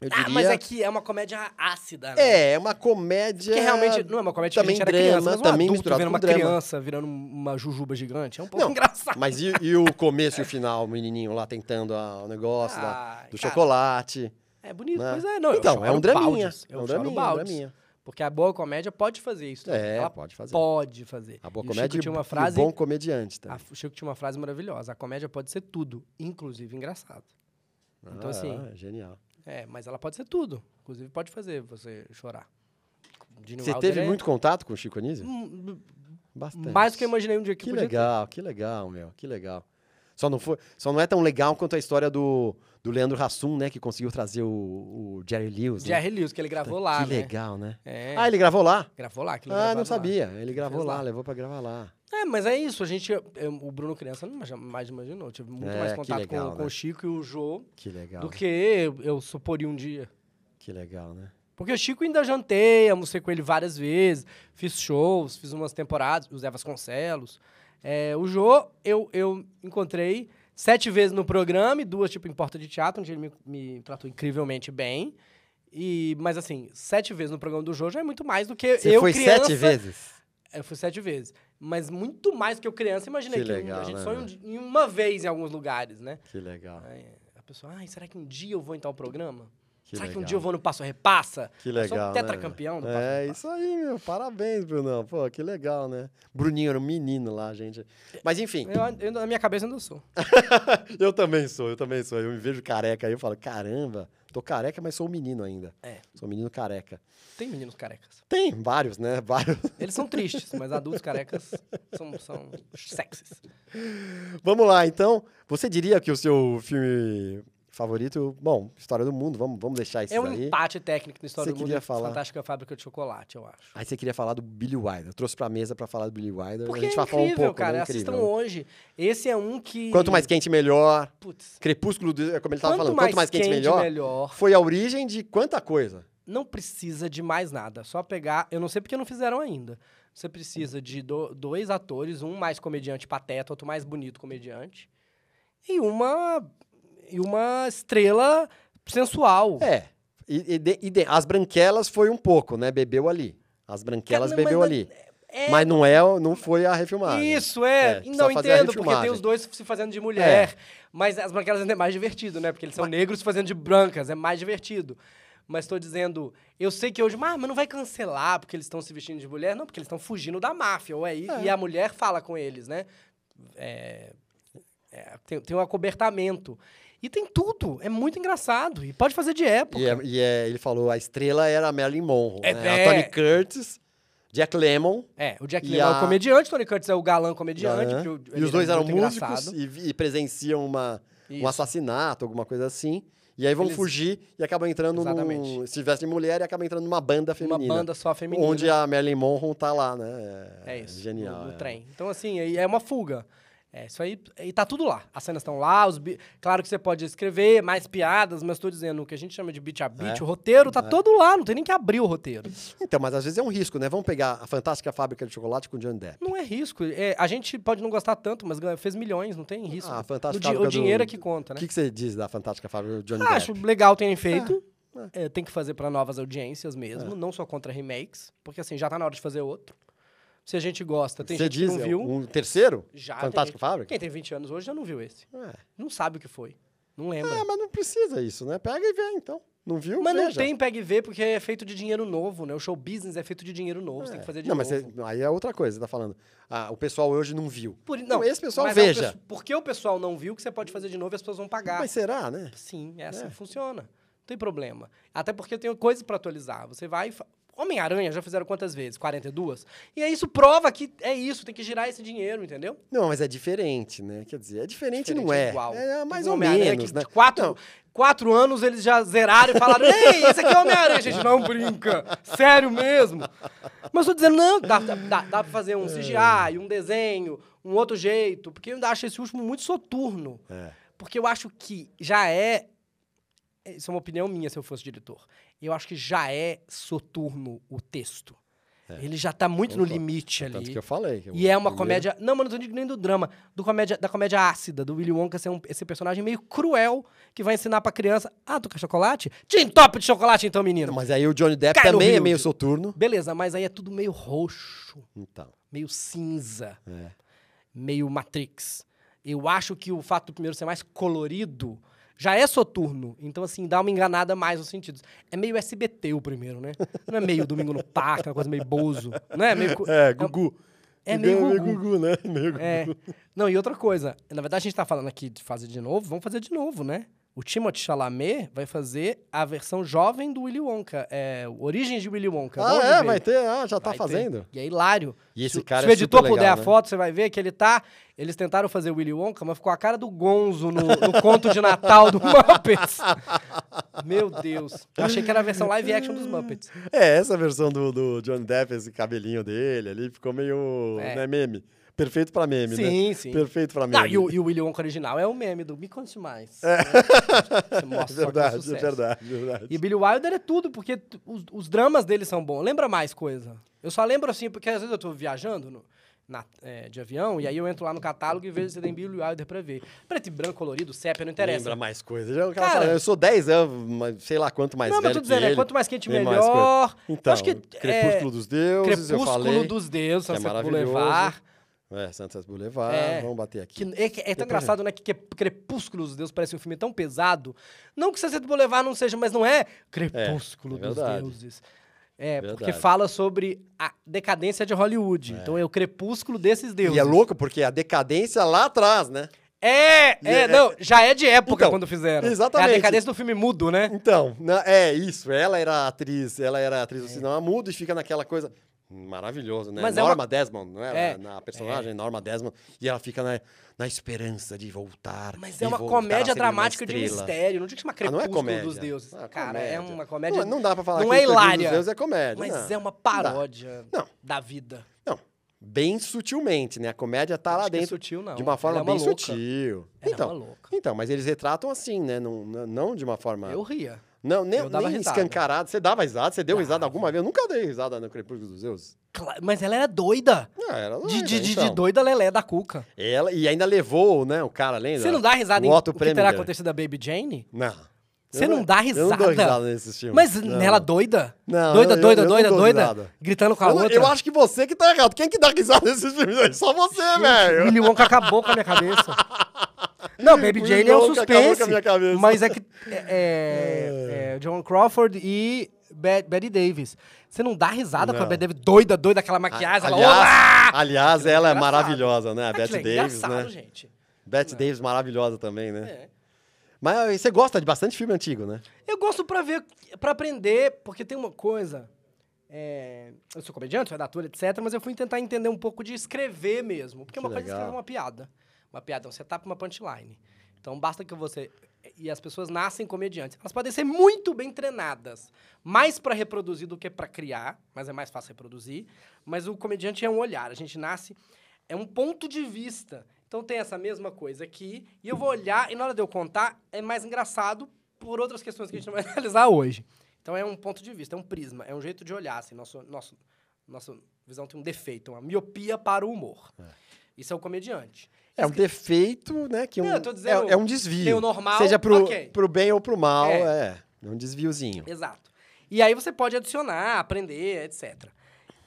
Eu Ah, diria... mas é que é uma comédia ácida, né? É, é uma comédia. Porque realmente não é uma comédia que a também gente era drama, criança, mas um também adulto vendo uma drama. criança virando uma jujuba gigante. É um pouco Não, engraçado. Mas e, e o começo e o final, o menininho lá tentando a- o negócio da- Ai, do cara, chocolate. É bonito, né? pois é. Não, então, é um draminha. É eu um draminha, um draminha. Porque a boa comédia pode fazer isso. também. É, Ela pode fazer. pode fazer. A boa E comédia tinha e uma o frase... bom comediante. a- Tá? o Chico tinha uma frase maravilhosa. A comédia pode ser tudo, inclusive engraçado. Então, assim, Ah, genial. É, mas ela pode ser tudo. Inclusive, pode fazer você chorar. Gene Você Wilder teve é- muito contato com o Chico Anísio? Hum, Bastante. Mais do que eu imaginei um dia que, Que eu podia ter. legal, que legal, meu. Que legal. Só não, foi, só não é tão legal quanto a história do, do Leandro Hassum, né? Que conseguiu trazer o, o Jerry Lewis. né? Jerry Lewis, que ele gravou lá, Que né? legal, né? É, Ah, ele gravou lá? gravou lá. aquilo Ah, gravado não lá. sabia. Ele gravou lá, lá. levou pra gravar lá. É, mas é isso. A gente... eu- o Bruno criança não mais imaginou. Tive muito É, mais que contato legal, com, né? com o Chico e o Jô Que legal. do né? que eu, eu suporia um dia. Que legal, né? Porque o Chico ainda jantei, almocei com ele várias vezes, fiz shows, fiz umas temporadas, o Zé Vasconcelos. É, o Jô, eu, eu encontrei sete vezes no programa e duas, tipo, em porta de teatro, onde ele me, me tratou incrivelmente bem. E, mas, assim, sete vezes no programa do Jô já é muito mais do que Você eu, foi criança... sete vezes? Eu fui sete vezes. Mas muito mais do que eu criança imaginei. Que Que, legal, a gente né, di- em uma vez em alguns lugares, né? Que legal. Aí a pessoa, ai, será que um dia eu vou em tal programa? Que será que um legal. dia eu vou no Passo Repassa? Que Eu sou legal. um né, tetracampeão do velho? Passo a É isso aí, meu. Parabéns, Brunão. Pô, que legal, né? Bruninho era um menino lá, gente. Mas enfim, Eu, eu, na minha cabeça ainda sou. eu também sou, eu também sou. Eu me vejo careca aí, eu falo, caramba, tô careca, mas sou um menino ainda. É. Sou um menino careca. Tem meninos carecas. Tem vários, né? Vários. Eles são tristes, mas adultos carecas são, são sexys. Vamos lá, então. Você diria que o seu filme favorito, bom, História do Mundo, vamos, vamos deixar isso É um aí. empate técnico na história Você do mundo queria falar? Fantástica Fábrica de Chocolate, eu acho. Aí você queria falar do Billy Wilder. Eu trouxe pra mesa pra falar do Billy Wilder. Porque a gente é vai falar um incrível, pouco, cara. né? Incrível. Assistam hoje. Esse é um que... Quanto mais quente, melhor. Putz, Crepúsculo, do- como ele tava quanto falando, mais quanto mais quente, quente, melhor. melhor. Foi a origem de quanta coisa. Não precisa de mais nada. Só pegar... Eu não sei porque não fizeram ainda. Você precisa de do- dois atores, um mais comediante pateta, outro mais bonito comediante. E uma... E uma estrela sensual. É. E, e de- e de- as branquelas foi um pouco, né? Bebeu ali. As branquelas não, bebeu mas ali. É. Mas não é, não foi a refilmagem. Isso, é. É, não entendo, porque tem os dois se fazendo de mulher. Mas as branquelas ainda é mais divertido, né? Porque eles são negros se fazendo de brancas, é mais divertido. Mas tô dizendo, eu sei que hoje, mas, mas não vai cancelar porque eles estão se vestindo de mulher? Não, porque eles estão fugindo da máfia, ou é, e- E a mulher fala com eles, né? É, é, tem, tem um acobertamento. E tem tudo, é muito engraçado. E pode fazer de época. E, é- e é- ele falou, a estrela era a Marilyn Monroe, É, né? é. A Tony Curtis, Jack Lemmon. É, o Jack Lemmon é a- o comediante, Tony Curtis é o galã comediante. o- e os dois era eram músicos e, e presenciam uma, um assassinato, alguma coisa assim. E aí vão Eles- fugir e acabam entrando num... Exatamente. Se vestem de mulher e acabam entrando numa banda Uma feminina. banda só feminina. Onde a Marilyn Monroe tá lá, né? É isso. Genial. No, no é. trem. Então, assim, é uma fuga. É, isso aí. E tá tudo lá. As cenas estão lá. Os bi- Claro que você pode escrever mais piadas, mas tô dizendo, o que a gente chama de beat a beat, É. o roteiro tá todo lá, não tem nem que abrir o roteiro. Então, mas às vezes é um risco, né? Vamos pegar a Fantástica Fábrica de Chocolate com Johnny Depp. Não é risco. É, a gente pode não gostar tanto, mas fez milhões, não tem risco. Ah, a o, Fantástica di- Fábrica o dinheiro do- é que conta, O né? que, que você diz da Fantástica Fábrica do Johnny Ah, Acho Depp? legal terem feito. É, tem que fazer pra novas audiências mesmo, É. não só contra remakes, porque assim, já tá na hora de fazer outro. Se a gente gosta, tem Você gente diz que não viu. um terceiro? Já Fantástica tem- Fábrica? Quem tem 20 anos hoje já não viu esse. É. Não sabe o que foi. Não lembra. Ah, mas não precisa isso, né? Pega e vê, então. Não viu? Mas não Veja. tem pega e vê porque é feito de dinheiro novo, né? O show business é feito de dinheiro novo, você tem que fazer de não, novo. mas você- aí é outra coisa, você tá falando. Ah, o pessoal hoje não viu. Por- Não, esse pessoal mas é o veja. porque o pessoal não viu que você pode fazer de novo e as pessoas vão pagar. Mas será, né? Sim, é assim É. que funciona. Não tem problema. Até porque eu tenho coisas pra atualizar. Você vai. e Homem-Aranha já fizeram quantas vezes? 42? E aí isso prova que é isso, tem que girar esse dinheiro, entendeu? Não, mas é diferente, né? Quer dizer, é diferente, Diferente não é. igual. É Teve mais ou menos, que né? Quatro, Não, quatro anos eles já zeraram e falaram: Ei, esse aqui é Homem-Aranha. Gente, não brinca. Sério mesmo. Mas tô dizendo, não, dá, dá, dá, dá pra fazer um CGI, um desenho, um outro jeito. Porque eu ainda acho esse último muito soturno. É. Porque eu acho que já é. Isso é uma opinião minha se eu fosse diretor. Eu acho que já é soturno o texto. Ele já tá muito no Concordo. line Tanto ali. que eu falei. que E o é uma primeiro- comédia. Não, mas não tô nem do drama. Do comédia, da comédia ácida, do Willy Wonka ser um- esse personagem meio cruel que vai ensinar pra criança. Ah, tu quer chocolate? Te top de chocolate então, menino. Não, mas aí o Johnny Depp Cai no também é meio soturno. Beleza, mas aí é tudo meio roxo, Então, meio cinza, é. meio Matrix. Eu acho que o fato do primeiro ser mais colorido já é soturno. Então, assim, dá uma enganada mais nos sentidos. É meio SBT o primeiro, né? Não é meio Domingo no Parque, uma coisa meio bozo. Não é meio. É, Gugu. É meio Gugu, Gugu. Gugu, né? Meio Gugu. É. Não, e outra coisa. Na verdade, a gente tá falando aqui de fazer de novo. Vamos fazer de novo, né? O Timothée Chalamet vai fazer a versão jovem do Willy Wonka. É, Origens de Willy Wonka. Ah, é? Vai ter? Ah, já tá Vai ter. fazendo? E é hilário. E esse se, cara se é o editor super puder legal, a né? foto, você vai ver que ele tá... Eles tentaram fazer o Willy Wonka, mas ficou a cara do Gonzo no, no conto de Natal do Muppets. Meu Deus. Eu achei que era a versão live action dos Muppets. É, essa versão do, do Johnny Depp, esse cabelinho dele ali, ficou meio. É. né, meme. Perfeito pra meme, né? Sim, sim. Perfeito pra meme. Não, e, o, e o Willy Wonka original é o meme do Me Conte Mais. Você É mostra só que verdade, é verdade, verdade. E Billy Wilder é tudo, porque os, os dramas dele são bons. Lembra mais coisa. Eu só lembro assim, porque às vezes eu tô viajando no- na- é, de avião, e aí eu entro lá no catálogo e vejo se tem Billy Wilder pra ver. Preto e branco, colorido, sépia, não interessa. Lembra mais coisa. Já, o cara eu sou 10 anos, sei lá quanto mais não, mas velho eu tô dizendo, é quanto mais quente, mais melhor. coisa. Então, acho que, Crepúsculo é, dos Deuses, eu Crepúsculo falei. dos Deuses, é maravilhoso. Boulevard. É, Santos Boulevard, É. vamos bater aqui. Que é, que é tão engraçado, né? Que, que Crepúsculo dos Deuses parece um filme tão pesado. Não que Sunset Boulevard não seja, mas não é Crepúsculo é dos verdade. Deuses. É, porque Verdade. fala sobre a decadência de Hollywood. Então é o crepúsculo desses deuses. E é louco porque a decadência lá atrás, né? É, é, é- não, já é de época Então, quando fizeram. exatamente. É a decadência do filme mudo, né? Então, na- é isso. Ela era atriz, ela era atriz do cinema mudo e fica naquela coisa maravilhoso, né? Mas é Norma Desmond, não é? É. Na personagem Norma Desmond e ela fica na, na esperança de voltar. Mas é uma comédia ser uma dramática de mistério. Não tinha que chamar Ah, não é comédia. dos Deuses. Ah, Cara, é comédia. uma comédia. Não, não dá pra falar não que é hilária, dos Deuses é comédia. Mas não. é uma paródia Não. da vida. Não, bem sutilmente, né? A comédia tá lá Acho que é dentro sutil, não. de uma forma Ela é uma bem louca. sutil. Ela é então, uma então, mas eles retratam assim, né? Não, não- não de uma forma... Eu ria. Não, nem, eu nem risada. escancarado. Você dava risada? Você deu risada Dava. alguma vez? Eu nunca dei risada no Crepúsculo dos Deuses. Cla- Mas ela era doida. Ah, era De, doida, de, de, então. de doida lelé da cuca. Ela, e ainda levou, né, o cara, lembra? Você não dá risada o em Otto o que terá acontecido da Baby Jane? Não. Você Eu não dá Eu não dou risada? risada nesses filmes. Mas Não. nela doida? Não, doida, eu- doida, eu não doida, doida? risada. Gritando com a Eu, não- outra? eu acho que você que tá errado. Quem que dá risada nesses filmes aí? Só você, velho. Willy Wonka acabou com a minha cabeça. Não, Baby Jane é um suspense. Mas é que é, é, John Crawford e Be- Betty Davis. Você não dá risada com a Não. Betty Davis doida, doida, aquela maquiagem. ela, aliás, Olá! aliás, ela é maravilhosa, né? A Aquilo Bette é Davis, engraçado, né? gente. Bette Davis maravilhosa também, né? É. Mas você gosta de bastante filme antigo, né? Eu gosto pra ver, pra aprender, porque tem uma coisa. é, eu sou comediante, sou redator, etc., mas eu fui tentar entender um pouco de escrever mesmo. Porque Que uma coisa é legal. escrever uma piada. Uma piada é um setup, uma punchline. Então basta que você. E as pessoas nascem comediantes. Elas podem ser muito bem treinadas. Mais pra reproduzir do que pra criar, mas é mais fácil reproduzir. Mas o comediante é um olhar. A gente nasce. É um ponto de vista. Então tem essa mesma coisa aqui. E eu vou olhar, e na hora de eu contar, é mais engraçado por outras questões que a gente não vai analisar hoje. Então é um ponto de vista, é um prisma, é um jeito de olhar. Assim, nosso, nosso, nossa visão tem um defeito, uma miopia para o humor. Isso é o comediante. É um defeito, né? Que um, Não, dizendo, é, é um desvio. tem o normal, Seja pro, ok. pro bem ou pro mal, É. é. É um desviozinho. Exato. E aí você pode adicionar, aprender, etc.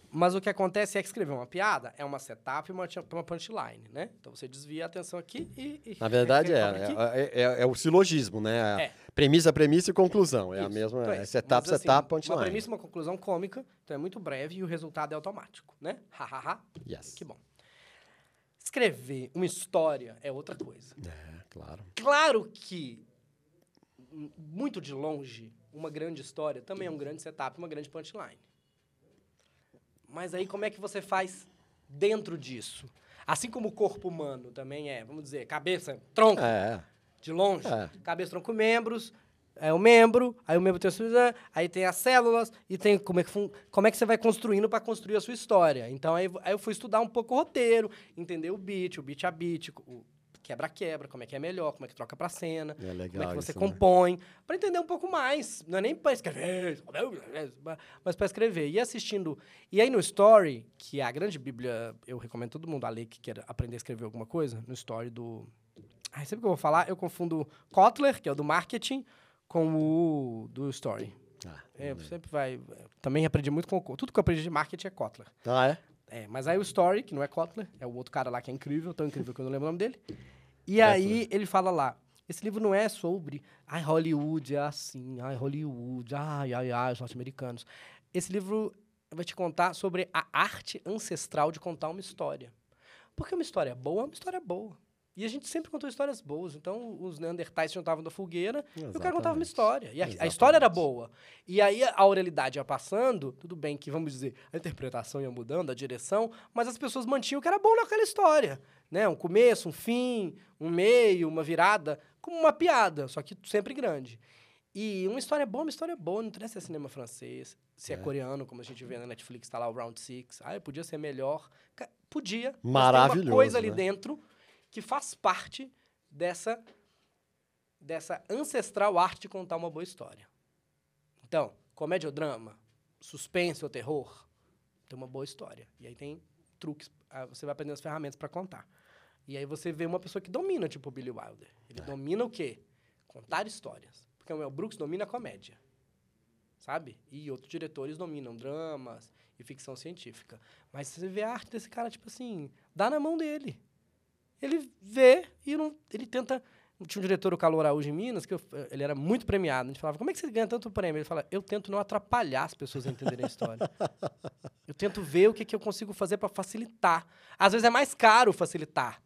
Mas o que acontece é que escrever uma piada é uma setup e uma, uma punchline, né? Então você desvia a atenção aqui e... e Na verdade, é, é, é- é o silogismo, né? É. Premissa, premissa e conclusão. É a mesma Então é setup, assim, setup, Uma punchline. premissa e uma conclusão cômica, então é muito breve e o resultado é automático, né? Ha, ha, ha. Yes. Que bom. Escrever uma história é outra coisa. É, claro. Claro que, m- muito de longe, uma grande história também é um grande setup, uma grande punchline. Mas aí como é que você faz dentro disso? Assim como o corpo humano também é, vamos dizer, cabeça, tronco, É. de longe. É. Cabeça, tronco, membros. É o membro, aí o membro tem a sua, aí tem as células e tem como é que, como é que você vai construindo para construir a sua história. Então aí, aí eu fui estudar um pouco o roteiro, entender o beat, o beat a beat, o quebra-quebra, como é que é melhor, como é que troca pra cena, É legal como é que você isso, né? compõe, para entender um pouco mais. Não é nem para escrever, mas para escrever. E assistindo. E aí no Story, que é a grande bíblia, eu recomendo todo mundo a ler que queira aprender a escrever alguma coisa, no Story do. Ai, sempre que eu vou falar, eu confundo Kotler, que é o do marketing, com o do Story. Ah, É, sempre vai. Também aprendi muito com o. Tudo que eu aprendi de marketing é Kotler. Ah, é? É, mas aí o Story, que não é Kotler, é o outro cara lá que é incrível, tão incrível que eu não lembro o nome dele. E aí ele fala lá, esse livro não é sobre, ai, Hollywood é assim, ai, Hollywood, ai, ai, ai, os norte-americanos. Esse livro vai te contar sobre a arte ancestral de contar uma história. Porque uma história boa é uma história boa. E a gente sempre contou histórias boas. Então, os Neandertais se juntavam da fogueira e o cara contava uma Exatamente. história. E a, a Exatamente. história era boa. E aí a oralidade ia passando, tudo bem que, vamos dizer, a interpretação ia mudando, a direção, mas as pessoas mantinham o que era bom naquela história. Né? Um começo, um fim, um meio, uma virada, como uma piada, só que sempre grande. E uma história boa, uma história boa, não interessa se é cinema francês, se é, É. coreano, como a gente vê na Netflix, tá lá o Round Six. Ah, podia ser melhor. Podia. mas tem Maravilhoso, uma coisa ali né? dentro que faz parte dessa, dessa ancestral arte de contar uma boa história. Então, comédia ou drama, suspense ou terror, tem uma boa história. E aí tem truques, ah, você vai aprendendo as ferramentas para contar. E aí você vê uma pessoa que domina, tipo o Billy Wilder. Ele domina o quê? Contar histórias. Porque o Mel Brooks domina a comédia. Sabe? E outros diretores dominam dramas e ficção científica. Mas você vê a arte desse cara, tipo assim, dá na mão dele. Ele vê e não, ele tenta. Tinha um diretor, o Calor Araújo, em Minas, que eu- ele era muito premiado. A gente falava, como é que você ganha tanto prêmio? Ele fala, eu tento não atrapalhar as pessoas a entenderem a história. eu tento ver o que, que eu consigo fazer para facilitar. Às vezes é mais caro facilitar.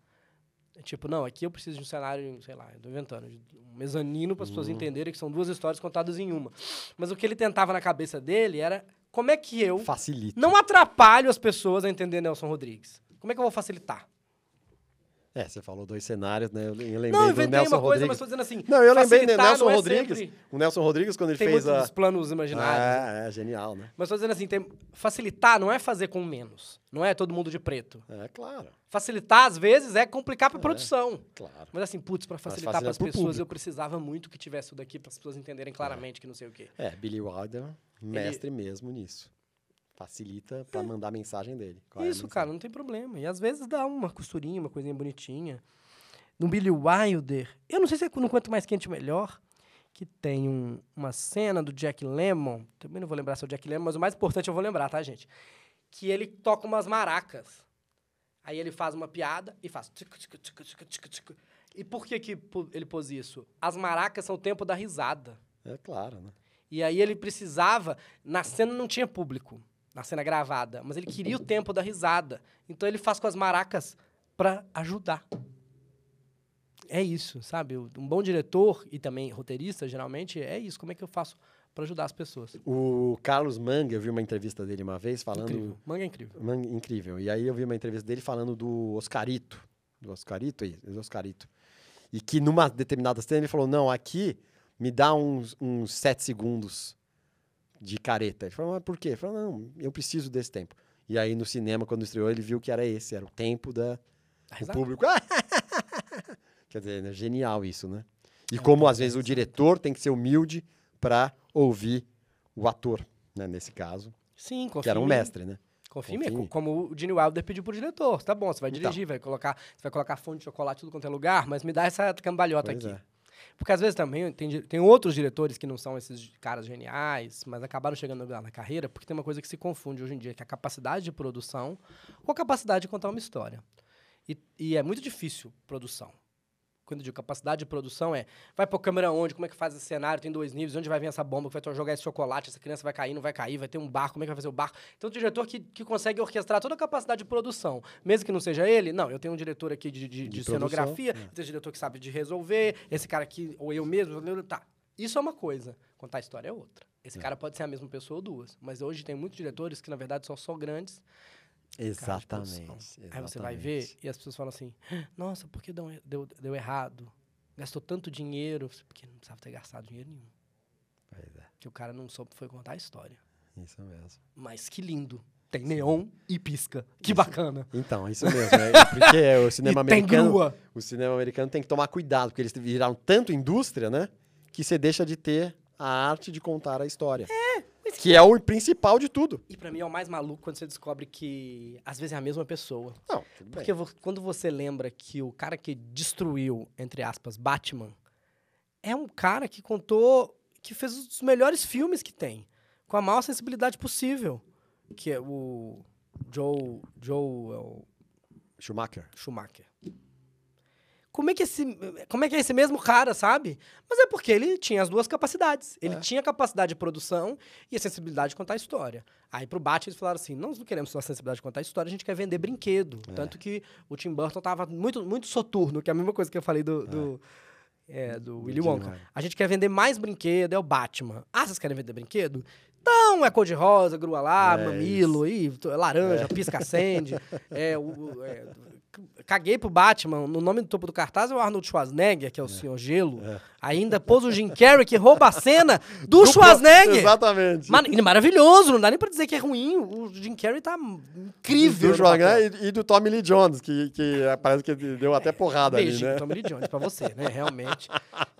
É tipo, não, aqui eu preciso de um cenário, sei lá, eu tô inventando, de um mezanino para as pessoas entenderem que são duas histórias contadas em uma. Mas o que ele tentava na cabeça dele era como é que eu Facilita. não atrapalho as pessoas a entender Nelson Rodrigues. Como é que eu vou facilitar? É, você falou dois cenários, né? Eu lembrei Não, eu do Nelson uma coisa, mas Rodrigues. estou dizendo assim. Não, eu lembrei do Nelson é Rodrigues. sempre- O Nelson Rodrigues, quando ele Tem fez a. planos imaginários. É, é, genial, né? Mas estou dizendo assim, tem- facilitar não é fazer com menos. Não é todo mundo de preto. É, claro, Facilitar, às vezes, é complicar para a produção. claro. Mas assim, putz, para facilitar facilita para as pessoas, público. eu precisava muito que tivesse isso daqui para as pessoas entenderem claramente que não sei o quê. É, Billy Wilder, mestre mesmo nisso. Facilita pra mandar a mensagem dele. Qual é a É. Isso, mensagem? cara, não tem problema. E às vezes dá uma costurinha, uma coisinha bonitinha. No Billy Wilder, eu não sei se é no Quanto Mais Quente Melhor, que tem um- uma cena do Jack Lemmon, também não vou lembrar se é o Jack Lemmon, mas o mais importante eu vou lembrar, tá, gente? Que ele toca umas maracas. Aí ele faz uma piada e faz... tchic, tchic, tchic. E por que, que ele pôs isso? As maracas são o tempo da risada. É claro, né? E aí ele precisava. Na cena não tinha público, na cena gravada, mas ele queria o tempo da risada. Então ele faz com as maracas pra ajudar. É isso, sabe? Um bom diretor e também roteirista, geralmente, é isso. Como é que eu faço pra ajudar as pessoas? O Carlos Manga, eu vi uma entrevista dele uma vez falando. Incrível. Manga é incrível. Manga- incrível. E aí eu vi uma entrevista dele falando do Oscarito. Do Oscarito aí, do Oscarito. E que numa determinada cena ele falou: não, aqui me dá uns, uns sete segundos de careta. Ele falou, mas por quê? Ele falou, não, eu preciso desse tempo. E aí no cinema, quando estreou, ele viu que era esse, era o tempo da, A o risada. público. Quer dizer, é genial isso, né? E É, como às vezes o diretor tem que ser humilde para ouvir o ator, né? Nesse caso, Sim, confia que era um mestre, né? Confia. Confia em Co- mim. Como o Gene Wilder pediu pro diretor. Tá bom, você vai Então. dirigir, vai colocar, você vai colocar fonte de chocolate tudo quanto é lugar, mas me dá essa cambalhota Pois aqui. é. Porque às vezes também tem, tem outros diretores que não são esses caras geniais, mas acabaram chegando lá na carreira, porque tem uma coisa que se confunde hoje em dia, que é a capacidade de produção com a capacidade de contar uma história. E, e é muito difícil produção. Quando eu digo capacidade de produção é, vai pôr câmera onde, como é que faz esse cenário, tem dois níveis, onde vai vir essa bomba, que vai jogar esse chocolate, essa criança vai cair, não vai cair, vai ter um barco, como é que vai fazer o barco. Então, o diretor que, que consegue orquestrar toda a capacidade de produção, mesmo que não seja ele, não, eu tenho um diretor aqui de, de, de De produção, cenografia, é. eu tenho um diretor que sabe de resolver, esse cara aqui, ou eu mesmo, tá. Isso é uma coisa, contar a história é outra. Esse cara pode ser a mesma pessoa ou duas, mas hoje tem muitos diretores que, na verdade, são só grandes de produção. Exatamente. Aí você vai ver e as pessoas falam assim: Nossa, por que deu, deu, deu errado? Gastou tanto dinheiro. Porque não precisava ter gastado dinheiro nenhum. Pois é, Que o cara não soube foi contar a história. isso mesmo. Mas que lindo. Tem neon e pisca. Que bacana. Então, isso mesmo. É, porque o cinema e tem americano. grua. O cinema americano tem que tomar cuidado, porque eles viraram tanto indústria, né? Que você deixa de ter a arte de contar a história. É, que é o principal de tudo. E pra mim é o mais maluco quando você descobre que às vezes é a mesma pessoa. Não, tudo bem. Porque vo- quando você lembra que o cara que destruiu, entre aspas, Batman, é um cara que contou, que fez os melhores filmes que tem, com a maior sensibilidade possível, que é o Joe, Joe Schumacher. Schumacher. Como é, que esse, como é que é esse mesmo cara, sabe? Mas é porque ele tinha as duas capacidades. Ele É. tinha a capacidade de produção e a sensibilidade de contar a história. Aí pro Batman eles falaram assim, nós não queremos só a sensibilidade de contar a história, a gente quer vender brinquedo. É. Tanto que o Tim Burton tava muito, muito soturno, que é a mesma coisa que eu falei do, do, é, do Willy Wonka. A gente quer vender mais brinquedo, é o Batman. Ah, vocês querem vender brinquedo? Então, é cor-de-rosa, grua lá, É mamilo, t- laranja, pisca-acende. é, o- é, caguei pro Batman. No nome do topo do cartaz é o Arnold Schwarzenegger, que é o Senhor Gelo. É. Ainda pôs o Jim Carrey, que rouba a cena do Schwarzenegger. Exatamente. Ele é maravilhoso, não dá nem pra dizer que é ruim. O Jim Carrey tá incrível. do Schwarzenegger e, e do Tommy Lee Jones, que, que é, parece que deu até porrada ali, né? Tommy Lee Jones pra você, né? Realmente.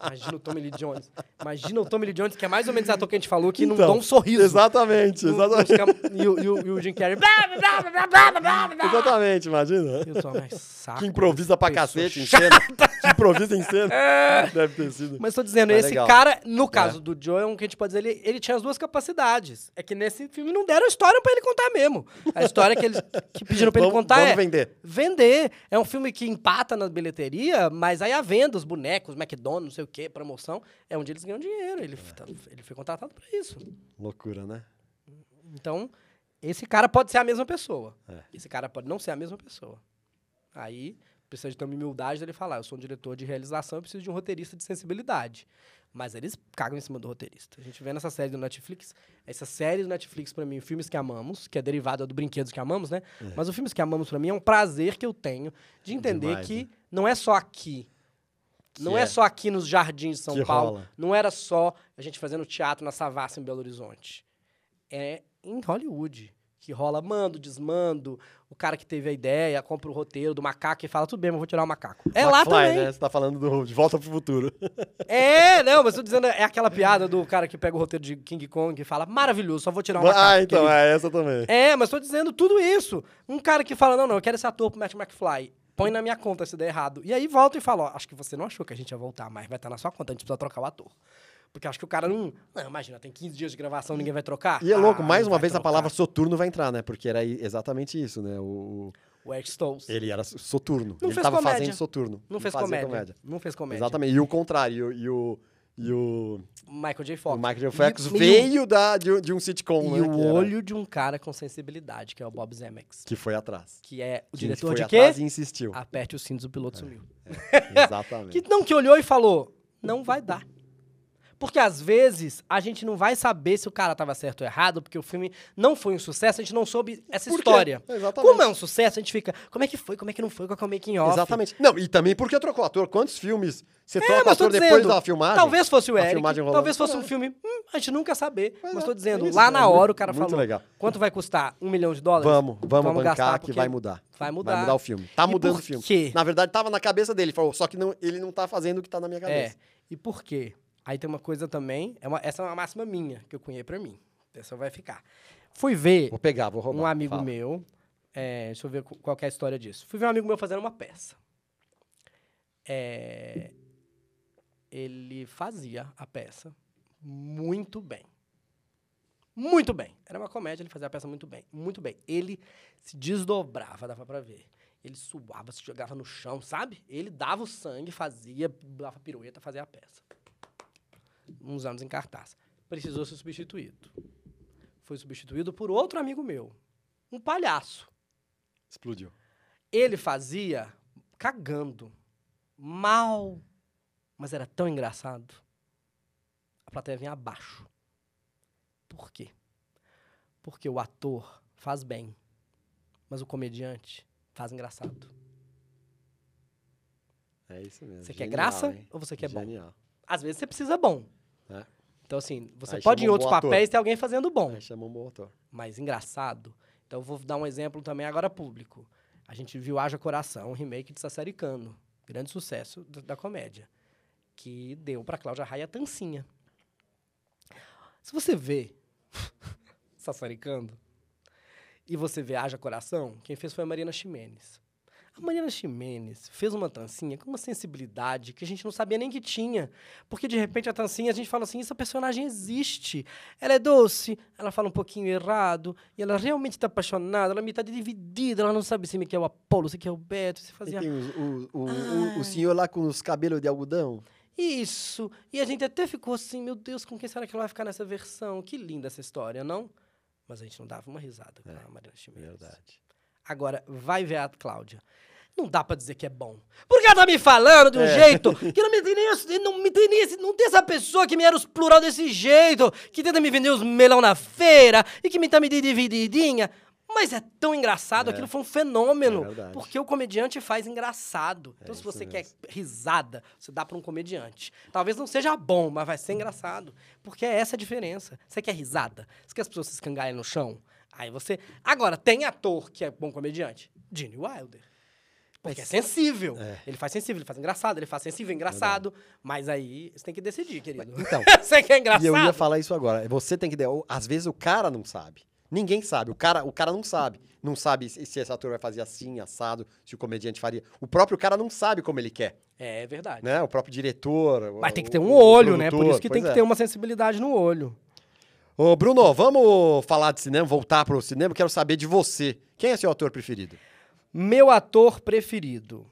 Imagina o Tommy Lee Jones. Imagina o Tommy Lee Jones, que é mais ou menos esse ator que a gente falou, que não Então, dá um sorriso. Exatamente, No- exatamente. E, o- e o- e o Jim Carrey. blá, blá, blá. Exatamente, imagina. Eu sou mais saco. Que improvisa pra cacete em cena. Que improvisa em cena. Deve ter sido. Mas tô dizendo, Mas esse legal. cara, no caso do Joe, é um que a gente pode dizer, ele, ele tinha as duas capacidades. É que nesse filme não deram história pra ele contar mesmo. A história que, eles, que pediram pra ele Vamos- contar vamos é vender. vender. É um filme que empata na bilheteria, mas aí a venda, os bonecos, McDonald's, não sei o quê, promoção, é onde eles ganham dinheiro. Ele, tá- ele foi contratado pra isso. Loucura, né? Então, esse cara pode ser a mesma pessoa. É. Esse cara pode não ser a mesma pessoa. Aí precisa de ter uma humildade dele falar: eu sou um diretor de realização, eu preciso de um roteirista de sensibilidade. Mas eles cagam em cima do roteirista. A gente vê nessa série do Netflix, essa série do Netflix, pra mim, Filmes que Amamos, que é derivada do Brinquedos que Amamos, né? Mas o Filmes que Amamos, pra mim, é um prazer que eu tenho de entender Demais, que né? não é só aqui. Que não é. é. só aqui nos jardins de São Que Paulo. rola. Não era só a gente fazendo teatro na Savassi, em Belo Horizonte. É em Hollywood. Que rola mando, desmando. O cara que teve a ideia, compra o roteiro do macaco e fala, tudo bem, mas vou tirar o macaco. É lá também. né? Você tá falando do De Volta pro Futuro. É, não, mas tô dizendo, é aquela piada do cara que pega o roteiro de King Kong e fala, maravilhoso, só vou tirar o macaco. ah, então, querido." é essa também. É, mas tô dizendo tudo isso. Um cara que fala, não, não, eu quero esse ator pro Matt McFly. Põe na minha conta se der errado. E aí volta e fala, ó, acho que você não achou que a gente ia voltar, mas vai estar na sua conta, a gente precisa trocar o ator. Porque acho que o cara não. Não, imagina, tem 15 dias de gravação, ninguém vai trocar. E é louco, Ah, mais não uma vez a trocar. palavra soturno vai entrar, né? Porque era exatamente isso, né? O, O Eric Stoltz. ele era soturno. Não ele fez tava comédia. fazendo soturno. Não fez fazia comédia. Não fez comédia. Exatamente. E o contrário. E o, e o, Michael J. o Fox. Michael J. Fox E- e o- veio da, de, um- de um sitcom, E né? o era- olho de um cara com sensibilidade, que é o Bob Zemeckis. Que foi atrás. Que é o Que diretor foi de atrás quê? e insistiu. Aperte os cintos, o piloto sumiu. Exatamente. Que não, que olhou e falou, não vai dar. Porque às vezes a gente não vai saber se o cara tava certo ou errado, porque o filme não foi um sucesso, a gente não soube essa história. Exatamente. Como é um sucesso, a gente fica, como é que foi, como é que não foi, qual é o making off? Exatamente. Não, e também porque trocou ator. Quantos filmes você É, troca o ator depois dizendo, da filmagem? Talvez fosse o Eric, talvez fosse um É. filme, hum, a gente nunca saber. Mas é, tô dizendo, é lá é na muito- hora o cara muito falou, legal. quanto vai custar? Um milhão de dólares? Vamos, vamos, gastar bancar que vai mudar. Vai mudar. Vai mudar o filme. Tá E mudando o filme. Na verdade, tava na cabeça dele. Falou, só que não, ele não tá fazendo o que tá na minha É. cabeça. E por quê? Aí tem uma coisa também, é uma- essa é uma máxima minha, que eu cunhei pra mim. Essa vai ficar. Fui ver Vou pegar, vou roubar. um amigo Fala. meu, é, deixa eu ver qu- qual é a história disso. Fui ver um amigo meu fazendo uma peça. É, ele fazia a peça muito bem. Muito bem. Era uma comédia, ele fazia a peça muito bem. Muito bem. Ele se desdobrava, dava pra ver. Ele suava, se jogava no chão, sabe? Ele dava o sangue, fazia, dava pirueta, fazia a peça. Uns anos em cartaz. Precisou ser substituído. Foi substituído por outro amigo meu, um palhaço. Explodiu. Ele fazia cagando, mal, mas era tão engraçado. A plateia vinha abaixo. Por quê? Porque o ator faz bem, mas o comediante faz engraçado. É isso mesmo. Você quer Genial, graça hein? ou você quer bom? Genial. Às vezes você precisa bom. É. Então, assim, você Aí pode em chama um outros ator. papéis ter alguém fazendo bom. Aí chama um bom ator. mas engraçado. Então eu vou dar um exemplo também agora público. A gente viu Haja Coração, um remake de Sassaricano, grande sucesso da, da comédia, que deu pra Cláudia Raia Tancinha. Se você vê Sassaricando e você vê Haja Coração, quem fez foi a Mariana Ximenes. A Mariana Ximenes fez uma tancinha com uma sensibilidade que a gente não sabia nem que tinha. Porque, de repente, a tancinha, a gente fala assim, essa personagem existe. Ela é doce, ela fala um pouquinho errado, e ela realmente está apaixonada, ela é metade dividida, ela não sabe se me quer o Apolo, se quer o Beto, se E fazia... tem os- o, o, o, o senhor lá com os cabelos de algodão. Isso! E a gente até ficou assim, meu Deus, com quem será que ela vai ficar nessa versão? Que linda essa história, não? Mas a gente não dava uma risada com a Mariana Ximenes. Verdade. Agora, vai ver a Cláudia. Não dá pra dizer que é bom. Porque ela tá me falando de um É. jeito que não me tem nem, esse- não me tem nem esse, não tem essa pessoa que me era os plural desse jeito, que tenta me vender os melão na feira e que me tá me divididinha. Mas é tão engraçado, É. aquilo foi um fenômeno. É porque o comediante faz engraçado. Então, É se você quer risada, você dá pra um comediante. Talvez não seja bom, mas vai ser engraçado. Porque é essa a diferença. Você quer risada? Você quer as pessoas se escangalhem no chão? Aí você. Agora, tem ator que é bom comediante? Gene Wilder. Porque é sensível. É. Ele faz sensível, ele faz engraçado, ele faz sensível engraçado. Mas aí você tem que decidir, querido. Então, você quer engraçado? E eu ia falar isso agora. Você tem que. Às vezes o cara não sabe. Ninguém sabe. O cara, o cara não sabe. Não sabe se, se esse ator vai fazer assim, assado, se o comediante faria. O próprio cara não sabe como ele quer. É verdade. Né? O próprio diretor. Mas o- tem que ter um olho, né? Por isso que tem pois que é. ter uma sensibilidade no olho. Ô, Bruno, vamos falar de cinema, voltar pro cinema. Quero saber de você. Quem é seu ator preferido? Meu ator preferido.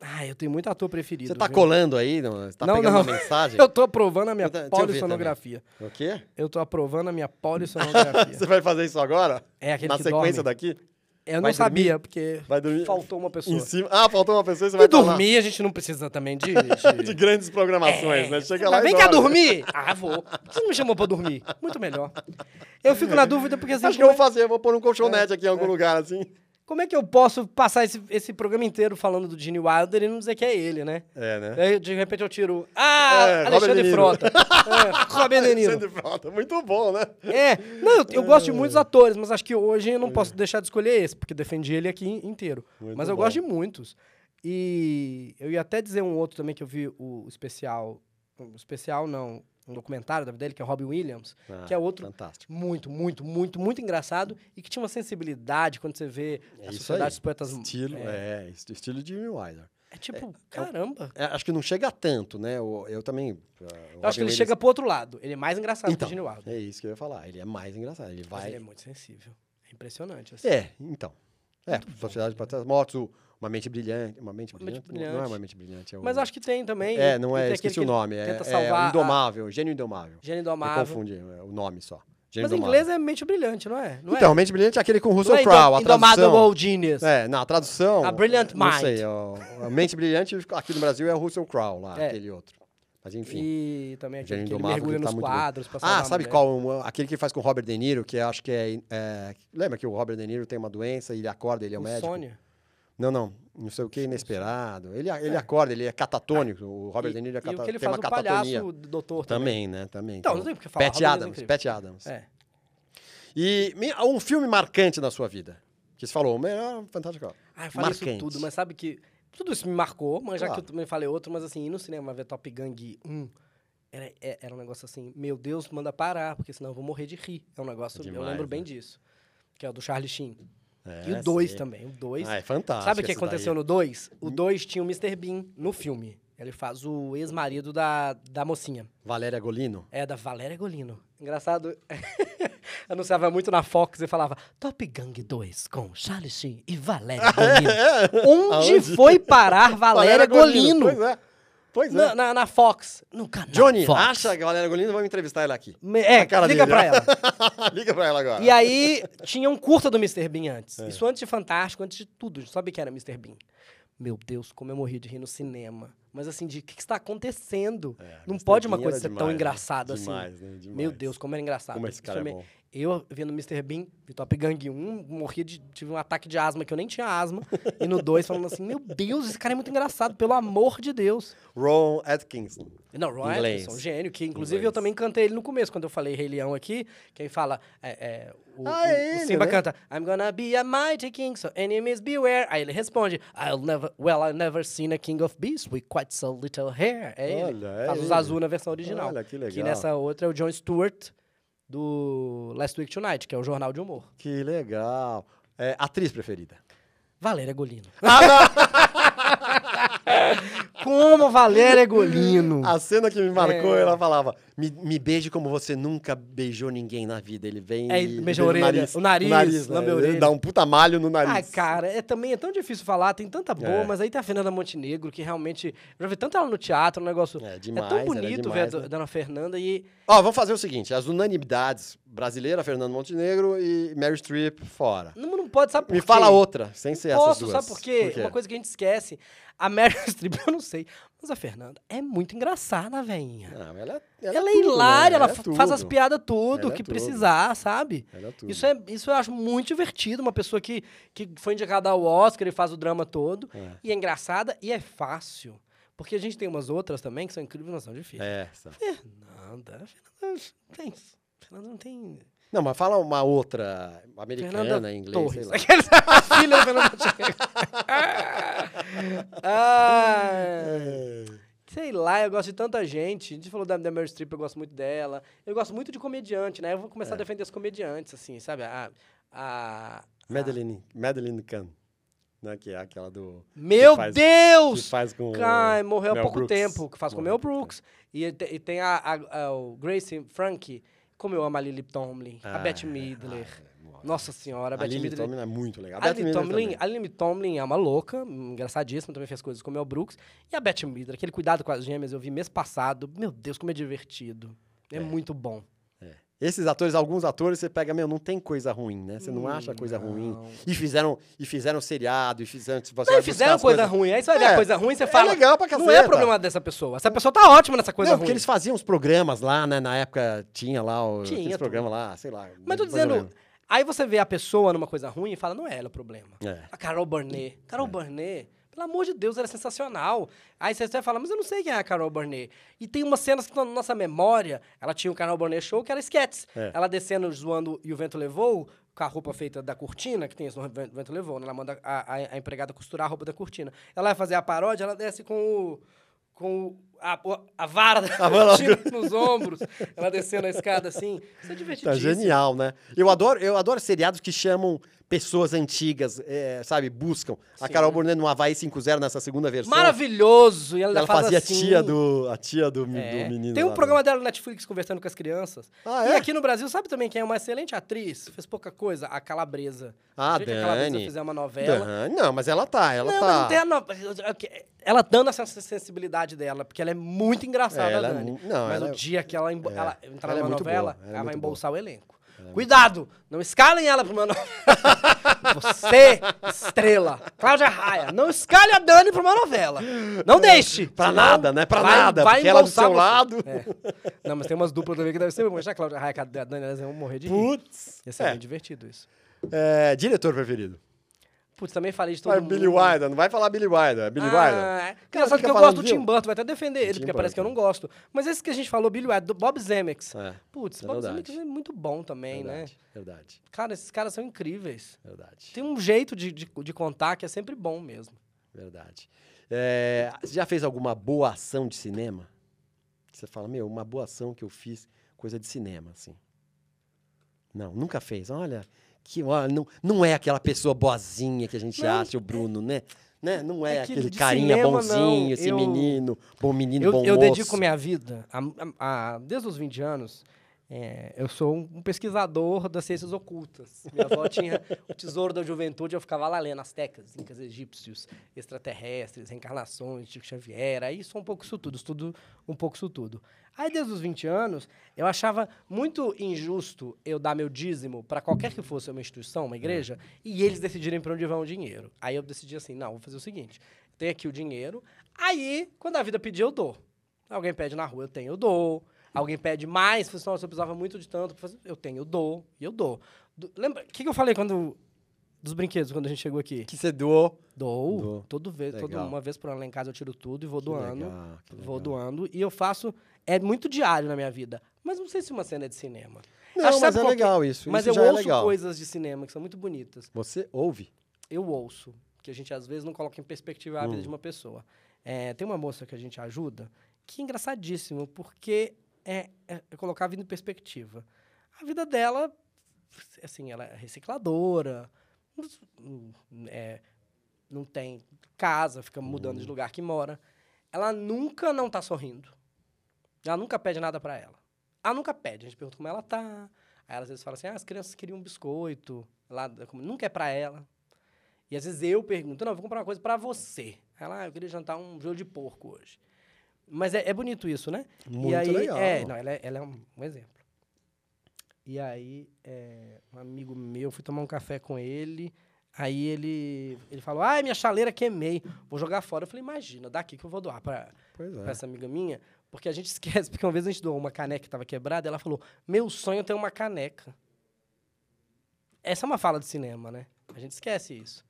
Ah, eu tenho muito ator preferido. Você tá viu? colando aí? Não, você tá Não, pegando não. uma mensagem? Eu tô aprovando a minha também. polissonografia. O quê? Eu tô aprovando a minha polissonografia. Você vai fazer isso agora? é aquele Na sequência dorme. daqui? Eu não Vai sabia, porque Vai dormir? faltou uma pessoa. Em cima. Ah, faltou uma pessoa e você E vai falar dormir, a gente não precisa também de... de de... grandes programações, É, né? Chega mas lá e vem cá dormir! Ah, vou. Por que você não me chamou pra dormir? Muito melhor. Eu fico na dúvida porque assim, Acho que eu vou é, fazer, eu vou pôr um colchonete aqui em algum lugar, assim. Como é que eu posso passar esse, esse programa inteiro falando do Gene Wilder e não dizer que é ele, né? É, né? Aí, de repente eu tiro. Ah, É, Alexandre. Frota. É, Robert De Niro. Alexandre Frota, muito bom, né? É, não, eu, eu gosto de muitos atores, mas acho que hoje eu não posso deixar de escolher esse, porque defendi ele aqui inteiro. Muito mas eu bom. gosto de muitos. E eu ia até dizer um outro também que eu vi o especial. Um especial, não, um documentário da vida dele, que é Robin Williams, Ah, que é outro Fantástico. muito, muito, muito, muito engraçado e que tinha uma sensibilidade quando você vê É a Sociedade aí. dos Poetas. Estilo, é, é, est- estilo de Jimmy Wilder. É tipo, caramba. É, acho que não chega tanto, né? Eu, eu também. uh, o Eu acho que ele Williams- chega pro outro lado. Ele é mais engraçado Então, que o Gene Wilder. É isso que eu ia falar. Ele é mais engraçado. Ele Mas vai. ele é muito sensível. É impressionante. Assim. É, então. É, Sociedade para as Motos, o- Uma Mente Brilhante. Uma Mente Uma Mente Brilhante? Não- Não é Brilhante. Uma Mente Brilhante. É, Mas o- acho que tem também. É, não é, esqueci aquele o nome. É, Tenta é salvar. o a- Indomável, Gênio Indomável. Gênio Me Indomável. confundi é, o nome só. Gênio Mas em Indomável. inglês é mente brilhante, não é? Não Então, é? Mente Brilhante é aquele com Não Russell é Crowe, a Indomável tradução. Genius. É, na tradução. A Brilliant Não Mind. sei, ó, a Mente Brilhante aqui no Brasil é o Russell Crowe lá, É. aquele outro. Mas enfim. E também aquele Gênio que ele Indomável, mergulha tá nos quadros Ah, a sabe mulher. qual? Um, Aquele que faz com o Robert De Niro, que acho que é, é- Lembra que o Robert De Niro tem uma doença e ele acorda, ele é o médico? Insônia. Não, não. Não sei o que, inesperado. Ele, ele acorda, ele é catatônico. O Robert E- De Niro é E cata, o que ele tem faz o catatonia. palhaço do doutor Também, né? Também. Então, não tem porque falar, Pat é Adams, incrível. Pat Adams. É. E um filme marcante na sua vida. Que você falou, o melhor Fantástico. Ah, eu falei isso Marcante. tudo, mas sabe que... Tudo isso me marcou, mas já Claro. que eu também falei outro, mas assim, ir no cinema ver Top Gang 1... Era, é- era um negócio assim, meu Deus, manda parar, porque senão eu vou morrer de rir. É um negócio, eu Demais, lembro bem né? disso. Que é o do Charlie Sheen. É, e o 2 sei. também, o 2. Ah, é fantástico. Sabe o que aconteceu daí. no 2? O 2 tinha o Mr. Bean no filme. Ele faz o ex-marido da, da mocinha. Valéria Golino? É, da Valéria Golino. Engraçado. Anunciava muito na Fox e falava Top Gang 2 com Charlie Sheen e Valéria Golino. Onde, Aonde? foi parar Valéria, Golino? Pois é. Pois é. Na, na, na Fox. No canal Johnny, Fox. acha que a Valéria Golino? Vamos entrevistar ela aqui. Me- É, liga dele, pra ela. Liga pra ela agora. E aí, tinha um curta do Mr. Bean antes. É. Isso antes de Fantástico, antes de tudo. Sabe o que era Mr. Bean? Meu Deus, como eu morri de rir no cinema. Mas assim, de o que, que está acontecendo? É, Não pode uma coisa ser tão demais, né? engraçada assim. Demais, né? Demais. Meu Deus, como era engraçado. Como esse cara é bom. Eu vendo Mr. Bean, vi Top Gang 1, morria de. Tive um ataque de asma que eu nem tinha asma. e no 2 falando assim: Meu Deus, esse cara é muito engraçado, pelo amor de Deus. Ron Atkinson. Não, Ron Inglês. Atkinson, gênio, que inclusive Inglês. eu também cantei ele no começo, quando eu falei Rei Leão aqui. Quem fala. É, é, o, Ah, o- é o ele, Simba né? canta I'm gonna be a mighty king, so enemies beware. Aí ele responde I'll never, well, I've never seen a king of beasts with quite so little hair. É ele. Olha, é Faz os ele. azul na versão original. Olha, que legal. nessa outra é o John Stewart do Last Week Tonight, que é o jornal de humor. Que legal. É, atriz preferida? Valéria Golino. Ah, Como Valéria Golino. A cena que me marcou, É. ela falava: me, me beije como você nunca beijou ninguém na vida. Ele vem É, e beija a o orelha, o nariz, né? lambe a Ele orelha. Dá um puta malho no nariz. Ah, cara, é, também é tão difícil falar, tem tanta boa, É. mas aí tem a Fernanda Montenegro, que realmente. Eu já vi tanto ela no teatro, um negócio. É, É, demais, tão é bonito demais, ver a né? Dona Fernanda e. Ó, vamos fazer o seguinte: as unanimidades brasileira, Fernando Montenegro e Mary Streep fora. Não, não pode, sabe por Me quê? fala outra, sem ser essas Posso, duas. sabe por quê? Por Uma coisa que a gente esquece. A Meryl Streep, eu não sei. Mas a Fernanda é muito engraçada, velhinha. Não, ela, Ela, ela é tudo, hilária, né? ela é fa- faz as piadas tudo Ela é que tudo. precisar, sabe? Ela é. Isso, é, isso eu acho muito divertido. Uma pessoa que, que foi indicada ao Oscar e faz o drama todo. É. E é engraçada e é fácil. Porque a gente tem umas outras também que são incríveis, mas são difíceis. É. Fernanda, Fernanda tem. Fernanda não tem. Não, mas fala uma outra americana, Fernanda em inglês, Torres. sei lá. A filha do Fernando Montenegro. ah, É. sei lá, eu gosto de tanta gente. A gente falou da, da Meryl Streep, eu gosto muito dela. Eu gosto muito de comediante, né? Eu vou começar É. a defender os comediantes, assim, sabe? A, a, Madeline, Madeline Kahn, né, que é aquela do... Meu que faz- Deus! Que faz com Ai, o morreu há pouco tempo, que faz com o Mel Brooks. E, te- e tem a, a- a- o Grace Frank, como eu amo a Lily Tomlin, a Ah, Bette é. Midler. Ah, é. Nossa senhora, a A Lily Midler. Tomlin é muito legal. A Lily, Midler Tomlin, a Lily Tomlin é uma louca, engraçadíssima, também fez coisas com o Mel Brooks. E a Bette Midler, aquele cuidado com as gêmeas, eu vi mês passado. Meu Deus, como é divertido. É, É. muito bom. Esses atores, alguns atores, você pega, meu, não tem coisa ruim, né? Você não acha coisa ruim. Não. E fizeram, e fizeram seriado, e fizeram... Você Não, fizeram coisa coisas- ruim. Aí você vai ver É, coisa ruim, você é fala. legal pra Não é caceta." problema dessa pessoa. Essa pessoa tá ótima nessa coisa não, ruim. porque eles faziam os programas lá, né? Na época tinha lá o Tinha programas lá, sei lá. Mas tô dizendo. Aí você vê a pessoa numa coisa ruim e fala, não é ela o problema. É. A Carol Burnett. Carol Burnett, pelo amor de Deus, ela é sensacional. Aí você vai falar, mas eu não sei quem é a Carol Burnett. E tem umas cenas que estão na nossa memória. Ela tinha o Carol Burnett Show, que era sketches. É. Ela descendo, zoando e o vento levou, com a roupa feita da cortina, que tem no Vento Vento Levou, né? Ela manda a, a- a empregada costurar a roupa da cortina. Ela vai fazer a paródia, ela desce com o, com o- a vara A vara- cortina nos ombros, ela descendo a escada assim. Isso é Tá divertidíssimo. genial, né? Eu adoro, eu adoro seriados que chamam pessoas antigas, é, sabe, buscam. A Sim. Carol Burnett no Havaí 5.0 nessa segunda versão. Maravilhoso! E ela, Ela faz fazia assim. a tia do, a tia do, do É. menino. Tem um lá, programa dela no Netflix conversando com as crianças. Ah, E é? aqui no Brasil, sabe também quem é uma excelente atriz? Fez pouca coisa? A Calabresa. Ah, que a Calabresa Dani. fizer uma novela. Dani, Não, mas ela tá, ela não, tá. mas não tem a no... Ela dando essa sensibilidade dela, porque ela é muito engraçada, É, ela é Dani. mu- não, mas o é- dia que ela, é. ela entrar é numa muito novela, boa, ela é ela vai muito embolsar o elenco. Cuidado! Não escalem ela pra uma novela. Você, estrela, Cláudia Raia, não escale a Dani pra uma novela. Não deixe. Pra senão nada, né? Pra vai- nada, vai porque ela do embolsar seu você. lado. É. Não, mas tem umas duplas também que deve ser bom. Já a Cláudia Raia a Dani, elas vão morrer de rir. Putz. Ia ser É. bem divertido isso. É, diretor preferido. Putz, também falei de todo Vai mundo. Billy Wilder, não vai falar Billy Wilder, é Billy Wilder. Ah, é. Engraçado que fica eu gosto do Tim Burton, vou até defender ele, Tim porque parece que eu Burton. não gosto. Mas esse que a gente falou, Billy Wilder, do Bob Zemeckis. É, Putz, é Bob verdade. Zemeckis é muito bom também, né? verdade, verdade, Cara, esses caras são incríveis. verdade, Tem um jeito de, de, de contar que é sempre bom mesmo. verdade. É, você já fez alguma boa ação de cinema? Você fala, meu, uma boa ação que eu fiz, coisa de cinema, assim. Não, nunca fez. Olha, que, olha, não, não é aquela pessoa boazinha que a gente Não, acha, o Bruno, né? né? Não é, É que aquele carinha cinema, bonzinho, não, esse eu- menino, bom menino, Eu, bom eu moço. dedico minha vida, a, a- a- desde os 20 anos, é, eu sou um, um pesquisador das ciências ocultas. Minha avó tinha o tesouro da juventude, eu ficava lá lendo astecas, incas egípcios, extraterrestres, reencarnações, Chico Xavier, aí sou um pouco isso tudo, estudo um pouco isso tudo. Aí, desde os 20 anos, eu achava muito injusto eu dar meu dízimo para qualquer que fosse uma instituição, uma igreja, e eles decidirem para onde vai o dinheiro. Aí eu decidi assim, não, vou fazer o seguinte, tem aqui o dinheiro, aí, quando a vida pedir, eu dou. Alguém pede na rua, eu tenho, eu dou. Alguém pede mais, fala assim, nossa, eu precisava muito de tanto, pra fazer", eu tenho, eu dou, e eu dou. Do- lembra, o que, que eu falei quando dos brinquedos quando a gente chegou aqui? Que você doou. Dou, todo vez, toda Legal. uma vez por ano lá em casa eu tiro tudo e vou Que doando. legal, Vou legal. doando e eu faço é muito diário na minha vida, mas não sei se uma cena é de cinema. Não, Acho mas sabe é qual que- legal isso. Mas isso eu é ouço legal. coisas de cinema que são muito bonitas. Você ouve. Eu ouço, que a gente às vezes não coloca em perspectiva a vida Hum. de uma pessoa. É, tem uma moça que a gente ajuda que é engraçadíssimo, porque é, é- é colocar a vida em perspectiva. A vida dela, assim, ela é recicladora, hum, é, não tem casa, fica mudando Hum. de lugar que mora. Ela nunca não tá sorrindo. Ela nunca pede nada pra ela. Ela nunca pede. A gente pergunta como ela tá. Aí ela às vezes fala assim: ah, as crianças queriam um biscoito. Lá, nunca é pra ela. E às vezes eu pergunto: não, eu vou comprar uma coisa pra você. Ela, ah, eu queria jantar um joelho de porco hoje. Mas é, é bonito isso, né? Muito e aí, legal. É, não, ela é, ela é um, um exemplo. E aí, é, um amigo meu, fui tomar um café com ele. Aí ele, ele falou: ai, minha chaleira queimei, vou jogar fora. Eu falei: imagina, daqui que eu vou doar pra é. essa amiga minha. Porque a gente esquece, porque uma vez a gente doou uma caneca que estava quebrada, e ela falou: Meu sonho é ter uma caneca. Essa é uma fala de cinema, né? A gente esquece isso.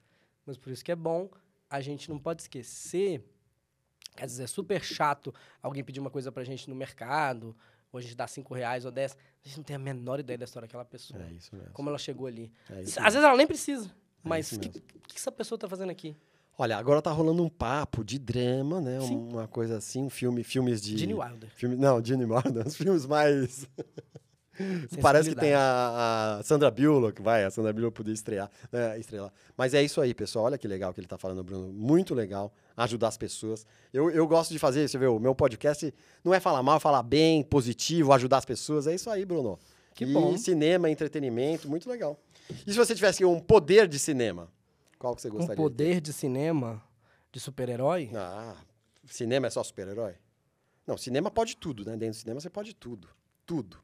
Mas por isso que é bom, a gente não pode esquecer. Às vezes é super chato alguém pedir uma coisa pra gente no mercado, ou a gente dá cinco reais ou dez. A gente não tem a menor ideia da história daquela pessoa. É isso mesmo. Como ela chegou ali. É Às isso vezes ela nem precisa. Mas isso o que, mesmo. que essa pessoa tá fazendo aqui? Olha, agora tá rolando um papo de drama, né? Sim. Uma coisa assim, um filme, filmes de. Gene Wilder. Filme, não, Gene Wilder, os filmes mais. Parece que tem a, a Sandra Bullock, vai, a Sandra Bullock podia estrear, né, estrelar. Mas é isso aí, pessoal. Olha que legal que ele tá falando, Bruno. Muito legal ajudar as pessoas. Eu, eu gosto de fazer, você vê, o meu podcast não é falar mal, é falar bem, positivo, ajudar as pessoas. É isso aí, Bruno. Que e bom. cinema, entretenimento, muito legal. E se você tivesse um poder de cinema, qual que você Um gostaria? de ter? poder de cinema, de super-herói? Ah, cinema é só super-herói? Não, cinema pode tudo, né? Dentro do cinema você pode tudo. Tudo.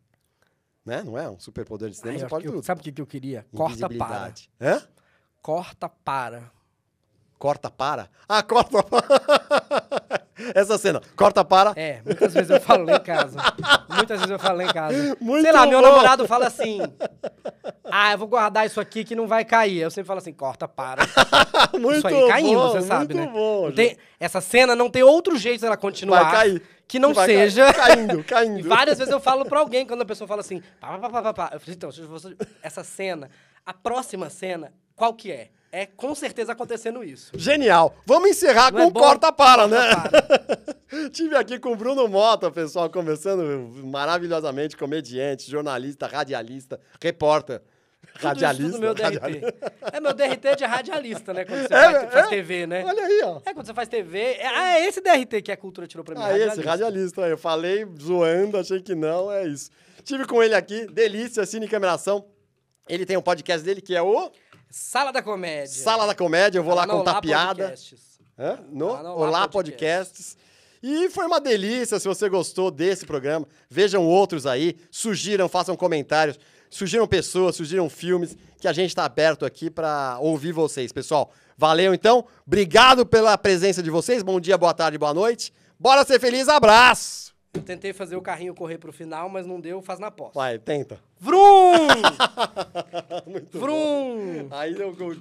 Né? Não é? Um superpoder de cinema Ai, você eu- pode eu- tudo. Sabe o que, eu queria? Corta para. Hã? Corta para. Corta para? Ah, corta para. Essa cena. Corta para. É, muitas vezes eu falo lá em casa. Muitas vezes eu falo lá em casa. Muito Sei lá, meu bom. namorado fala assim: Ah, eu vou guardar isso aqui que não vai cair. Eu sempre falo assim: corta para. muito isso aí caindo, bom, você sabe, muito né? Bom, tem- essa cena não tem outro jeito dela continuar Vai cair. que não Vai seja. cair. Caindo, E caindo. várias vezes eu falo pra alguém, quando a pessoa fala assim, pá, pá, pá, pá, pá. Eu falei, então, essa cena, a próxima cena, qual que é? É com certeza acontecendo isso. Genial. Vamos encerrar Não com é o corta-para, né? Corta-para. Tive aqui com o Bruno Mota, pessoal, conversando maravilhosamente, comediante, jornalista, radialista, repórter. Tudo radialista. isso tudo meu DRT. radialista. É, meu DRT de radialista, né? Quando você É, faz, faz é? TV, né? Olha aí, ó. É, quando você faz TV. É, ah, é esse DRT que a cultura tirou pra mim. Ah, esse, radialista. Eu falei zoando, achei que não, é isso. Tive com ele aqui, Delícia, Cine Cameração. Ele tem um podcast dele que é o Sala da Comédia. Sala da Comédia. Eu vou lá no contar Olá piada. Podcasts. Hã? No Lá no Olá, Olá Podcasts. E foi uma delícia, se você gostou desse programa. Vejam outros aí, sugiram, façam comentários, sugiram pessoas, sugiram filmes, que a gente está aberto aqui para ouvir vocês, pessoal. Valeu então, obrigado pela presença de vocês, bom dia, boa tarde, boa noite. Bora ser feliz, abraço! Eu tentei fazer o carrinho correr pro final, mas não deu, faz na posse. Vai, tenta. Vrum! Muito Vrum! Bom. Aí deu gol.